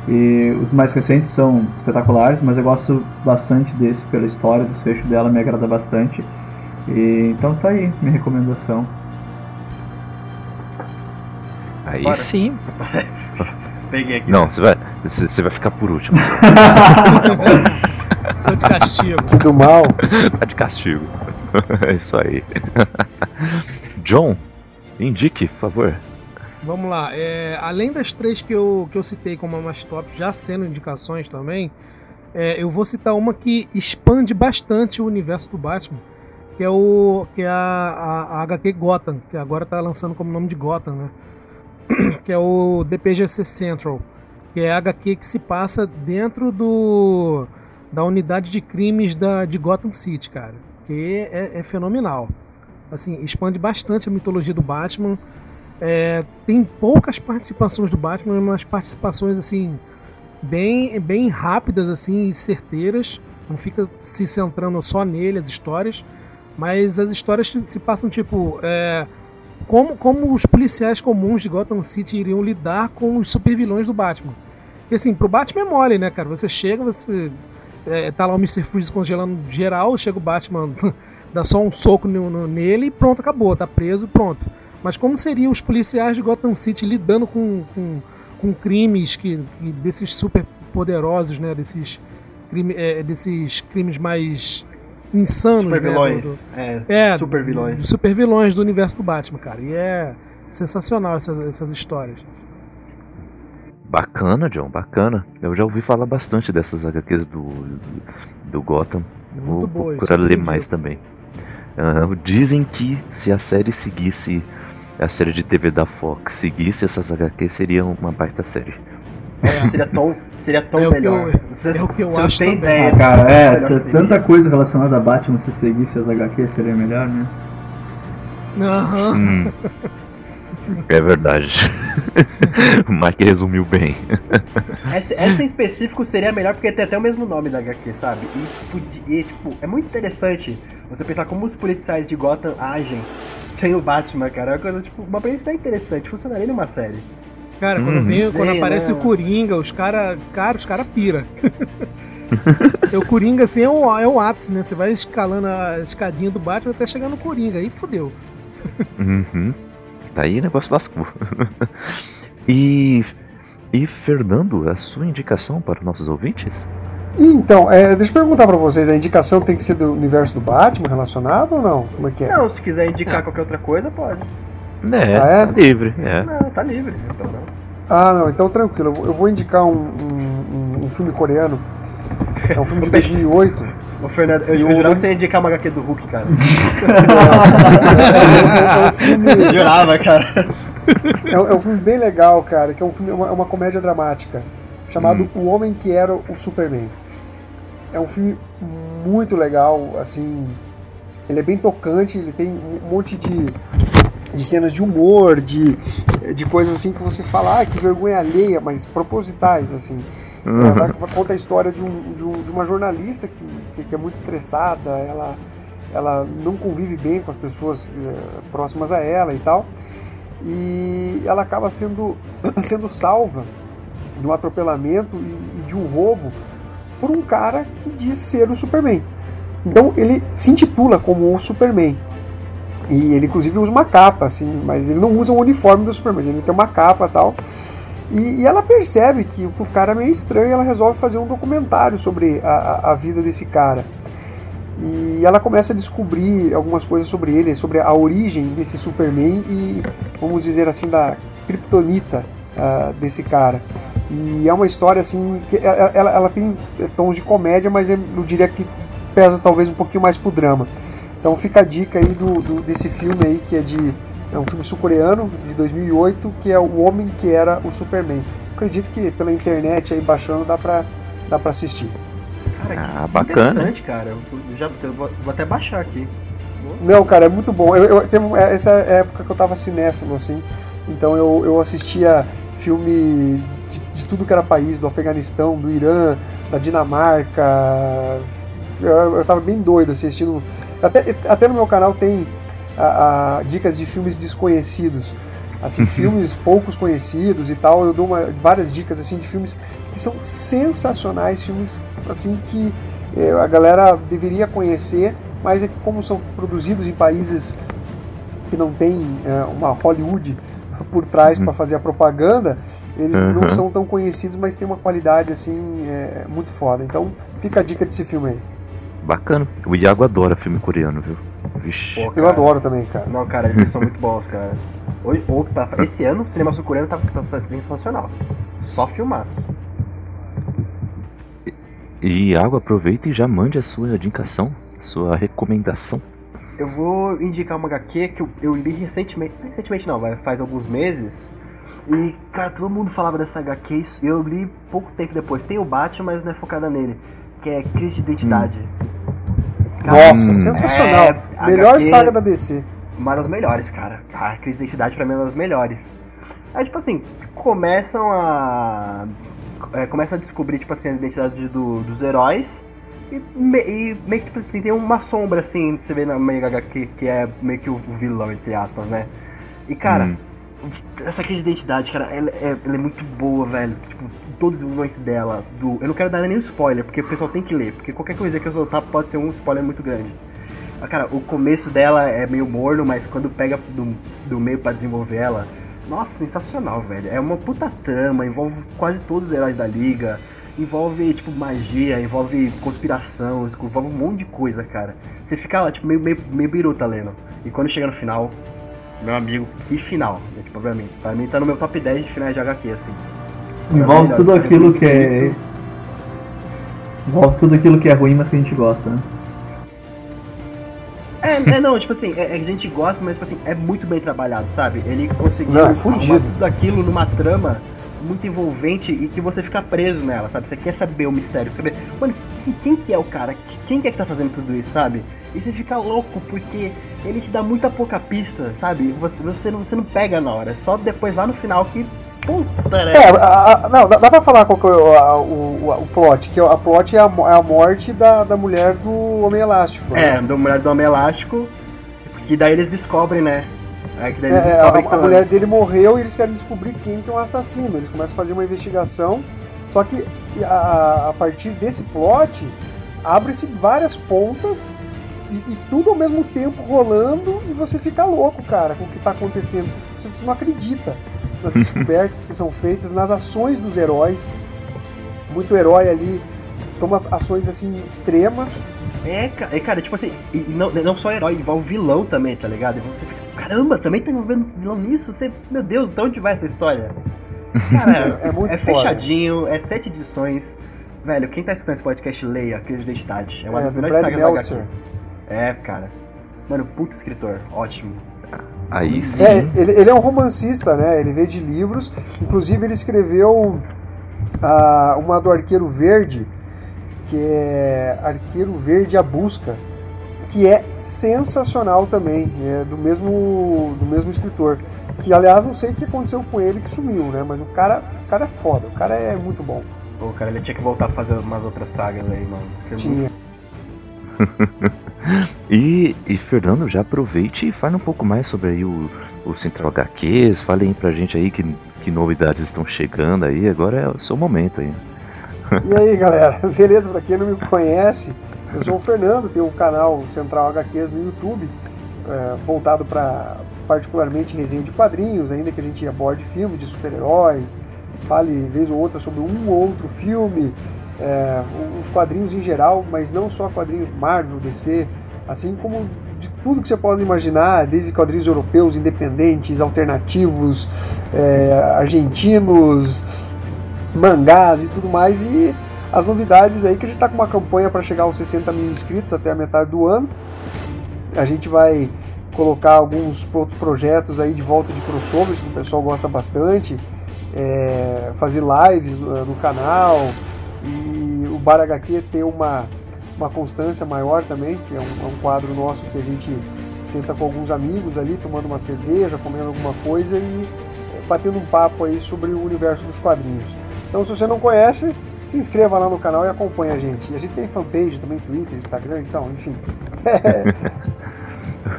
E os mais recentes são espetaculares, mas eu gosto bastante desse pela história, desfecho dela me agrada bastante. E, então tá aí, minha recomendação. Aí Bora. sim. Peguei aqui. Não, você vai, você vai ficar por último. Tô de castigo. Que do mal. tá de castigo. É isso aí. John, indique, por favor. Vamos lá. é, além das três que eu, que eu citei como a mais top, já sendo indicações também, É, eu vou citar uma que expande bastante o universo do Batman, que é o que é a, a, a HQ Gotham, que agora está lançando como nome de Gotham, né? Que é o DPGC Central, que é a HQ que se passa dentro do da unidade de crimes da, de Gotham City, cara, que é, é fenomenal. Assim, expande bastante a mitologia do Batman. É, tem poucas participações do Batman, mas participações assim bem, bem rápidas assim e certeiras. Não fica se centrando só nele as histórias, mas as histórias se passam tipo é, como, como os policiais comuns de Gotham City iriam lidar com os supervilões do Batman. Porque assim, pro Batman é mole, né, cara? Você chega, você é, tá lá o Mr. Freeze congelando geral, chega o Batman, dá só um soco no, no, nele e pronto, acabou, tá preso, pronto. Mas como seriam os policiais de Gotham City lidando com, com, com crimes que, que, desses super poderosos, né? Desses, crime, é, desses crimes mais insanos, super né? vilões. Do, é, é, super vilões. Dos super vilões do universo do Batman, cara. E é sensacional essas, essas histórias. Bacana, John, bacana. Eu já ouvi falar bastante dessas HQs do, do, do Gotham. Muito Vou boa, procurar ler mais também. Ah, dizem que se a série seguisse a série de TV da Fox, seguisse essas HQs, seria uma baita série. É, seria tão, seria tão É o que melhor. eu- Você, é o que eu você acho não tem também. ideia. Ah, cara, é, tanta coisa relacionada a Batman, se seguisse as HQ seria melhor, né? Aham. Hum. É verdade. o Mike resumiu bem. Essa, essa em específico seria melhor porque tem até o mesmo nome da HQ, sabe? E, podia- e, tipo, é muito interessante você pensar como os policiais de Gotham agem sem o Batman, cara. É uma coisa, tipo, uma premissa interessante, funcionaria numa série. Cara, quando, Hum. vem, quando aparece né? o Coringa, os caras. Cara, os caras pira. Porque o Coringa, assim, é o, é o ápice, né? Você vai escalando a escadinha do Batman até chegar no Coringa. Aí fodeu. Uhum. Daí o negócio lascou. e. E Fernando, a sua indicação para os nossos ouvintes? Então, é, deixa eu perguntar pra vocês, a indicação tem que ser do universo do Batman relacionado ou não? Como é que é? Não, se quiser indicar qualquer outra coisa, pode. É, Ah, é? tá livre. É. Não, tá livre. Então não. Ah, não, então tranquilo. Eu vou- indicar um, um- um- filme coreano. É um filme de Eu pensei- 2008. Ô, Fernando, eu, eu jurava que você ia indicar uma HQ do Hulk, cara. É filme- Eu jurava, cara. É, um- é um filme bem legal, cara, que é um filme, é uma, é uma comédia dramática, chamado Hum. O Homem que Era o Superman. É um filme muito legal, assim, ele é bem tocante, ele tem um monte de, de cenas de humor, de, de coisas assim que você fala, ah, que vergonha alheia, mas propositais, assim. Uhum. Ela conta a história de, um- de um- de uma jornalista que, que, que é muito estressada, ela, ela não convive bem com as pessoas eh, próximas a ela e tal, e ela acaba sendo, sendo salva de um atropelamento e, e de um roubo por um cara que diz ser o Superman. Então ele se intitula como o Superman. E ele inclusive usa uma capa, assim, mas ele não usa o uniforme do Superman, ele tem uma capa tal. E, e ela percebe que o cara é meio estranho e ela resolve fazer um documentário sobre a, a, vida desse cara. E ela começa a descobrir algumas coisas sobre ele, sobre a origem desse Superman e, vamos dizer assim, da kryptonita ah, desse cara. E é uma história assim, que ela, ela- ela tem tons de comédia, mas eu diria que pesa talvez um pouquinho mais pro drama. Então fica a dica aí do, do- desse filme aí que é de é um filme sul-coreano de 2008 que é o Homem que era o Superman. Acredito que pela internet aí baixando dá pra dá para assistir. Cara, que Ah, bacana. interessante, cara. Eu, já, eu vou, vou até baixar aqui. Não, cara, é muito bom. Eu, eu- teve uma- essa época que eu tava cinéfilo, assim, então eu, eu assistia filme de, de tudo que era país, do Afeganistão, do Irã, da Dinamarca. Eu, eu tava bem doido assistindo. Até, até no meu canal tem a- a dicas de filmes desconhecidos. Assim, filmes poucos conhecidos e tal. Eu dou uma- várias dicas assim de filmes que são sensacionais, filmes assim que eh, a galera deveria conhecer, mas é que como são produzidos em países que não tem eh, uma Hollywood por trás Uhum. para fazer a propaganda, eles não Uhum. são tão conhecidos, mas tem uma qualidade assim eh, muito foda. Então fica a dica desse filme aí. Bacana. O Iago adora filme coreano, viu? Vixe. Pô, Eu adoro também, cara. Não, cara, eles são muito bons, cara. Hoje, ou- tá- esse ano o cinema sul-coreano tá sens- sensacional. Só filmaço. E Água, aproveita e já mande a sua indicação, sua recomendação. Eu vou indicar uma HQ que eu, eu li recentemente. Recentemente não, vai, faz alguns meses. E, cara, todo mundo falava dessa HQ e eu li pouco tempo depois. Tem o Batman, mas não é focada nele. Que é Crise de Identidade. Cara, Nossa, hum. sensacional. É, Melhor HQ, saga da DC. Uma das melhores, cara. A Crise de Identidade pra mim é uma das melhores. Aí, tipo assim, começam a. É, começam a descobrir, tipo assim, a identidade do, dos heróis. E, me, e meio que tipo, assim, tem uma sombra, assim, você vê na Mega HQ, que é meio que o, o vilão, entre aspas, né? E, cara. Hum essa crise de identidade, cara, ela é, ela é, muito boa, velho. Tipo, todo o desenvolvimento dela. Do, eu não quero dar nenhum spoiler, porque o pessoal tem que ler. Porque qualquer coisa que eu soltar pode ser um spoiler muito grande. Mas, cara, o começo dela é meio morno, mas quando pega do, do meio para desenvolver ela. Nossa, sensacional, velho. É uma puta trama, envolve quase todos os heróis da liga. Envolve, tipo, magia, envolve conspiração, envolve um monte de coisa, cara. Você fica lá, tipo, meio, meio, meio biruta lendo. E quando chega no final, meu amigo, que final. Né, tipo, pra mim. Pra mim tá no meu top 10 de finais de HQ, assim. Envolve tudo aquilo que é. Envolve tudo aquilo que é ruim, mas que a gente gosta, né? É, é não, tipo assim, é, é, a gente gosta, mas tipo assim, é muito bem trabalhado, sabe? Ele conseguiu não, é tudo aquilo numa trama muito envolvente e que você fica preso nela, sabe? Você quer saber o mistério, saber, mano, quem que é o cara? Quem que é que tá fazendo tudo isso, sabe? E você fica louco porque ele te dá muita pouca pista, sabe? Você, você, não, você não pega na hora, é só depois lá no final que. Puta, né? É, a, a, não, dá, dá pra falar qual que é o, a, o, o plot, que a plot é a, é a morte da, da mulher do Homem Elástico. Né? É, da mulher do Homem Elástico, que daí eles descobrem, né? É, que daí eles é, descobrem a, a mulher dele morreu e eles querem descobrir quem que é o assassino. Eles começam a fazer uma investigação, só que a, a partir desse plot abre-se várias pontas e, e, tudo ao mesmo tempo rolando e você fica louco, cara, com o que está acontecendo. Você, você, não acredita nas descobertas que são feitas, nas ações dos heróis. Muito herói ali toma ações assim extremas. É, é cara, tipo assim, não, não só herói, envolve vilão também, tá ligado? E você fica, caramba, também tá envolvendo vilão nisso? Você, meu Deus, de onde vai essa história? Cara, é, é, muito é fechadinho, é sete edições. Velho, quem tá escutando esse podcast, leia Crise de Identidade. É uma é, das melhores sagas da HQ. É, cara. Mano, puto escritor, ótimo. Aí é, sim. É, ele, ele, é um romancista, né? Ele veio de livros. Inclusive, ele escreveu uh, uma do Arqueiro Verde, que é Arqueiro Verde a Busca, que é sensacional também, é do mesmo, do mesmo escritor. Que, aliás, não sei o que aconteceu com ele que sumiu, né? Mas o cara, o cara é foda, o cara é muito bom. Pô, cara, ele tinha que voltar a fazer umas outras sagas aí, mano. Tinha. e, e, Fernando, já aproveite e fale um pouco mais sobre aí o, o Central HQs, fale aí pra gente aí que, que novidades estão chegando aí, agora é o seu momento aí. E aí galera, beleza? Pra quem não me conhece, eu sou o Fernando, tenho um canal Central HQs no YouTube, é, voltado para particularmente resenha de quadrinhos, ainda que a gente aborde filmes de super-heróis, fale vez ou outra sobre um ou outro filme, é, os quadrinhos em geral, mas não só quadrinhos Marvel, DC, assim como de tudo que você pode imaginar, desde quadrinhos europeus, independentes, alternativos, é, argentinos, mangás e tudo mais, e as novidades aí que a gente está com uma campanha para chegar aos 60 mil inscritos até a metade do ano. A gente vai colocar alguns outros projetos aí de volta de crossovers que o pessoal gosta bastante, é, fazer lives no, no canal, e o Bar HQ tem uma, uma constância maior também, que é um, é um quadro nosso que a gente senta com alguns amigos ali, tomando uma cerveja, comendo alguma coisa e é, batendo um papo aí sobre o universo dos quadrinhos. Então, se você não conhece, se inscreva lá no canal e acompanhe a gente. E a gente tem fanpage também, Twitter, Instagram, então, enfim.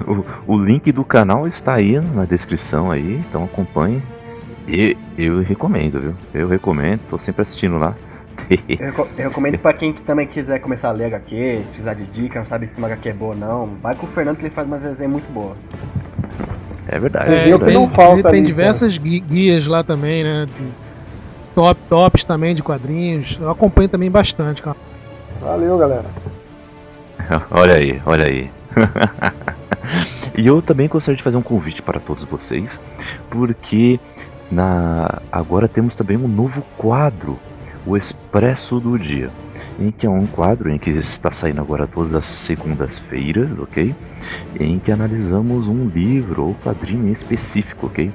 o, o, link do canal está aí na descrição aí, então acompanhe. E eu recomendo, viu? Eu recomendo, tô sempre assistindo lá eu, eu recomendo pra quem também quiser começar a ler HQ, precisar de dica, não sabe se uma HQ é boa ou não, vai com o Fernando que ele faz umas resenhas muito boa. É verdade. É, é, tem, não falta tem ali, diversas cara. guias lá também, né? De top, tops também de quadrinhos. Eu acompanho também bastante, cara. Valeu, galera. olha aí, olha aí. e eu também gostaria de fazer um convite para todos vocês, porque na agora temos também um novo quadro o Expresso do Dia. em que é um quadro em que está saindo agora todas as segundas-feiras, ok? Em que analisamos um livro ou quadrinho específico, ok?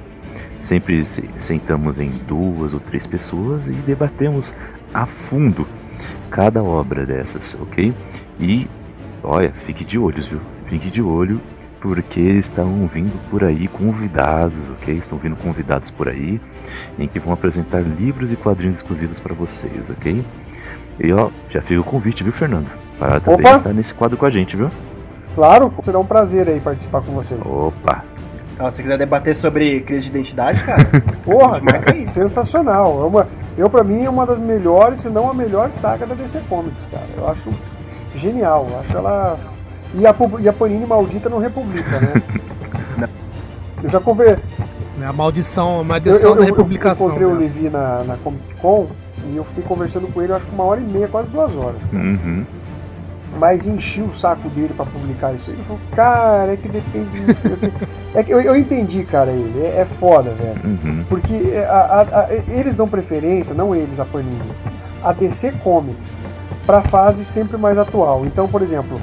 Sempre sentamos em duas ou três pessoas e debatemos a fundo cada obra dessas, ok? E olha, fique de olhos, viu? Fique de olho porque estão vindo por aí convidados, ok? Estão vindo convidados por aí em que vão apresentar livros e quadrinhos exclusivos para vocês, ok? E ó, já fica o convite, viu, Fernando? Para também Opa. estar nesse quadro com a gente, viu? Claro, será um prazer aí participar com vocês. Opa! Se você quiser debater sobre crise de identidade, cara. Porra, cara, sensacional. É uma, eu, pra mim, é uma das melhores, se não a melhor saga da DC Comics, cara. Eu acho genial. Eu acho ela e a, e a Panini maldita não republica, né? eu já conversei. É a maldição, a maldição eu, eu, da republicação. Eu encontrei o Levi na, na Comic Con e eu fiquei conversando com ele, acho que uma hora e meia, quase duas horas. Uhum. Mas enchi o saco dele para publicar isso. Ele falou, cara, é que depende disso. é que eu, eu entendi, cara, ele. É, é foda, velho. Uhum. Porque a, a, a, eles dão preferência, não eles, a Panini, a DC Comics, pra fase sempre mais atual. Então, por exemplo,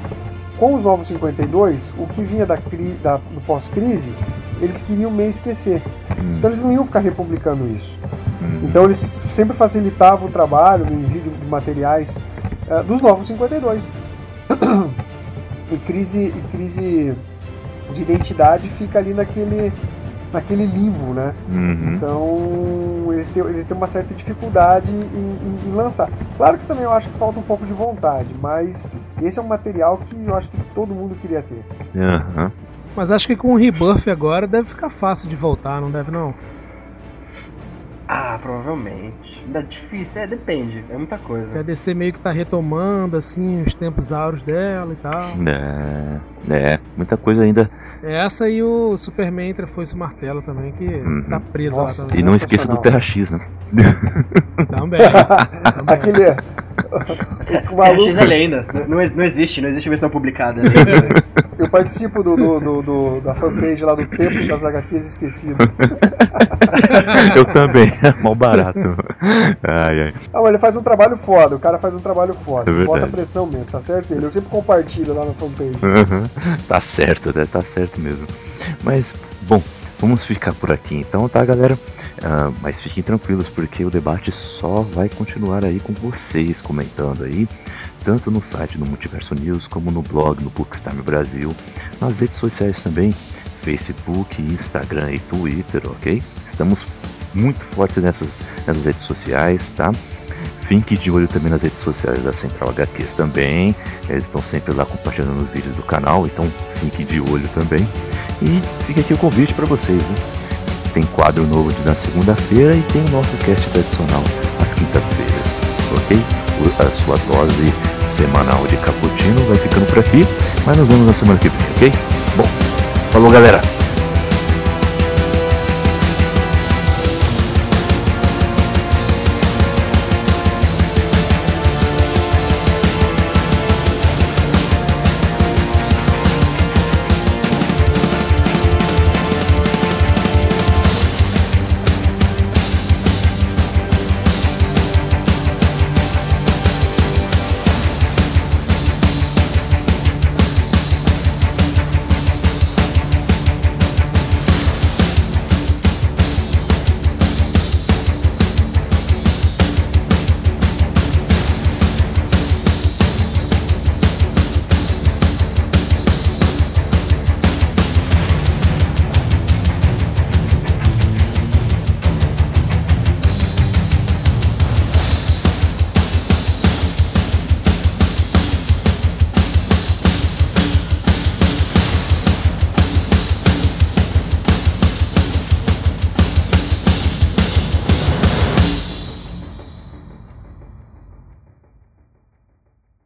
com os novos 52, o que vinha da, da do pós-crise, eles queriam meio esquecer. Hum. Então eles não iam ficar republicando isso. Hum. Então eles sempre facilitavam o trabalho no envio de materiais uh, dos novos 52. E crise, e crise de identidade fica ali naquele naquele limbo, né? Uhum. Então ele tem, ele tem uma certa dificuldade em, em, em, lançar. Claro que também eu acho que falta um pouco de vontade, mas esse é um material que eu acho que todo mundo queria ter. Uhum. Mas acho que com o Rebirth agora deve ficar fácil de voltar, não deve não? Ah, provavelmente. Ainda difícil, é, depende, é muita coisa. A DC meio que tá retomando, assim, os tempos áureos dela e tal. É, é, muita coisa ainda. Essa e o Superman entre foi esse martelo também, que uhum. tá presa Nossa, lá também. E não esqueça do Terra X, né? Também. também. Aquele. O maluco... é lenda. Não, não existe, não existe versão publicada. Eu participo do, do, do, do, da fanpage lá do Tempo das HQs Esquecidas. Eu também, é mal barato. Ai, ai. Ah, mas ele faz um trabalho foda, o cara faz um trabalho foda. É Bota pressão mesmo, tá certo? Ele, eu sempre compartilho lá na fanpage. Uhum. Tá certo, né? Tá certo mesmo. Mas, bom, vamos ficar por aqui então, tá, galera? Uh, mas fiquem tranquilos porque o debate só vai continuar aí com vocês comentando aí, tanto no site do Multiverso News como no blog no Bookstime Brasil, nas redes sociais também, Facebook, Instagram e Twitter, ok? Estamos muito fortes nessas, nessas redes sociais, tá? Fique de olho também nas redes sociais da Central HQs também. Eles estão sempre lá compartilhando os vídeos do canal, então fique de olho também. E fica aqui o convite para vocês, né? Tem quadro novo na segunda-feira e tem o nosso cast tradicional às quinta-feiras, ok? A sua dose semanal de cappuccino vai ficando por aqui, mas nos vemos na semana que vem, ok? Bom, falou galera!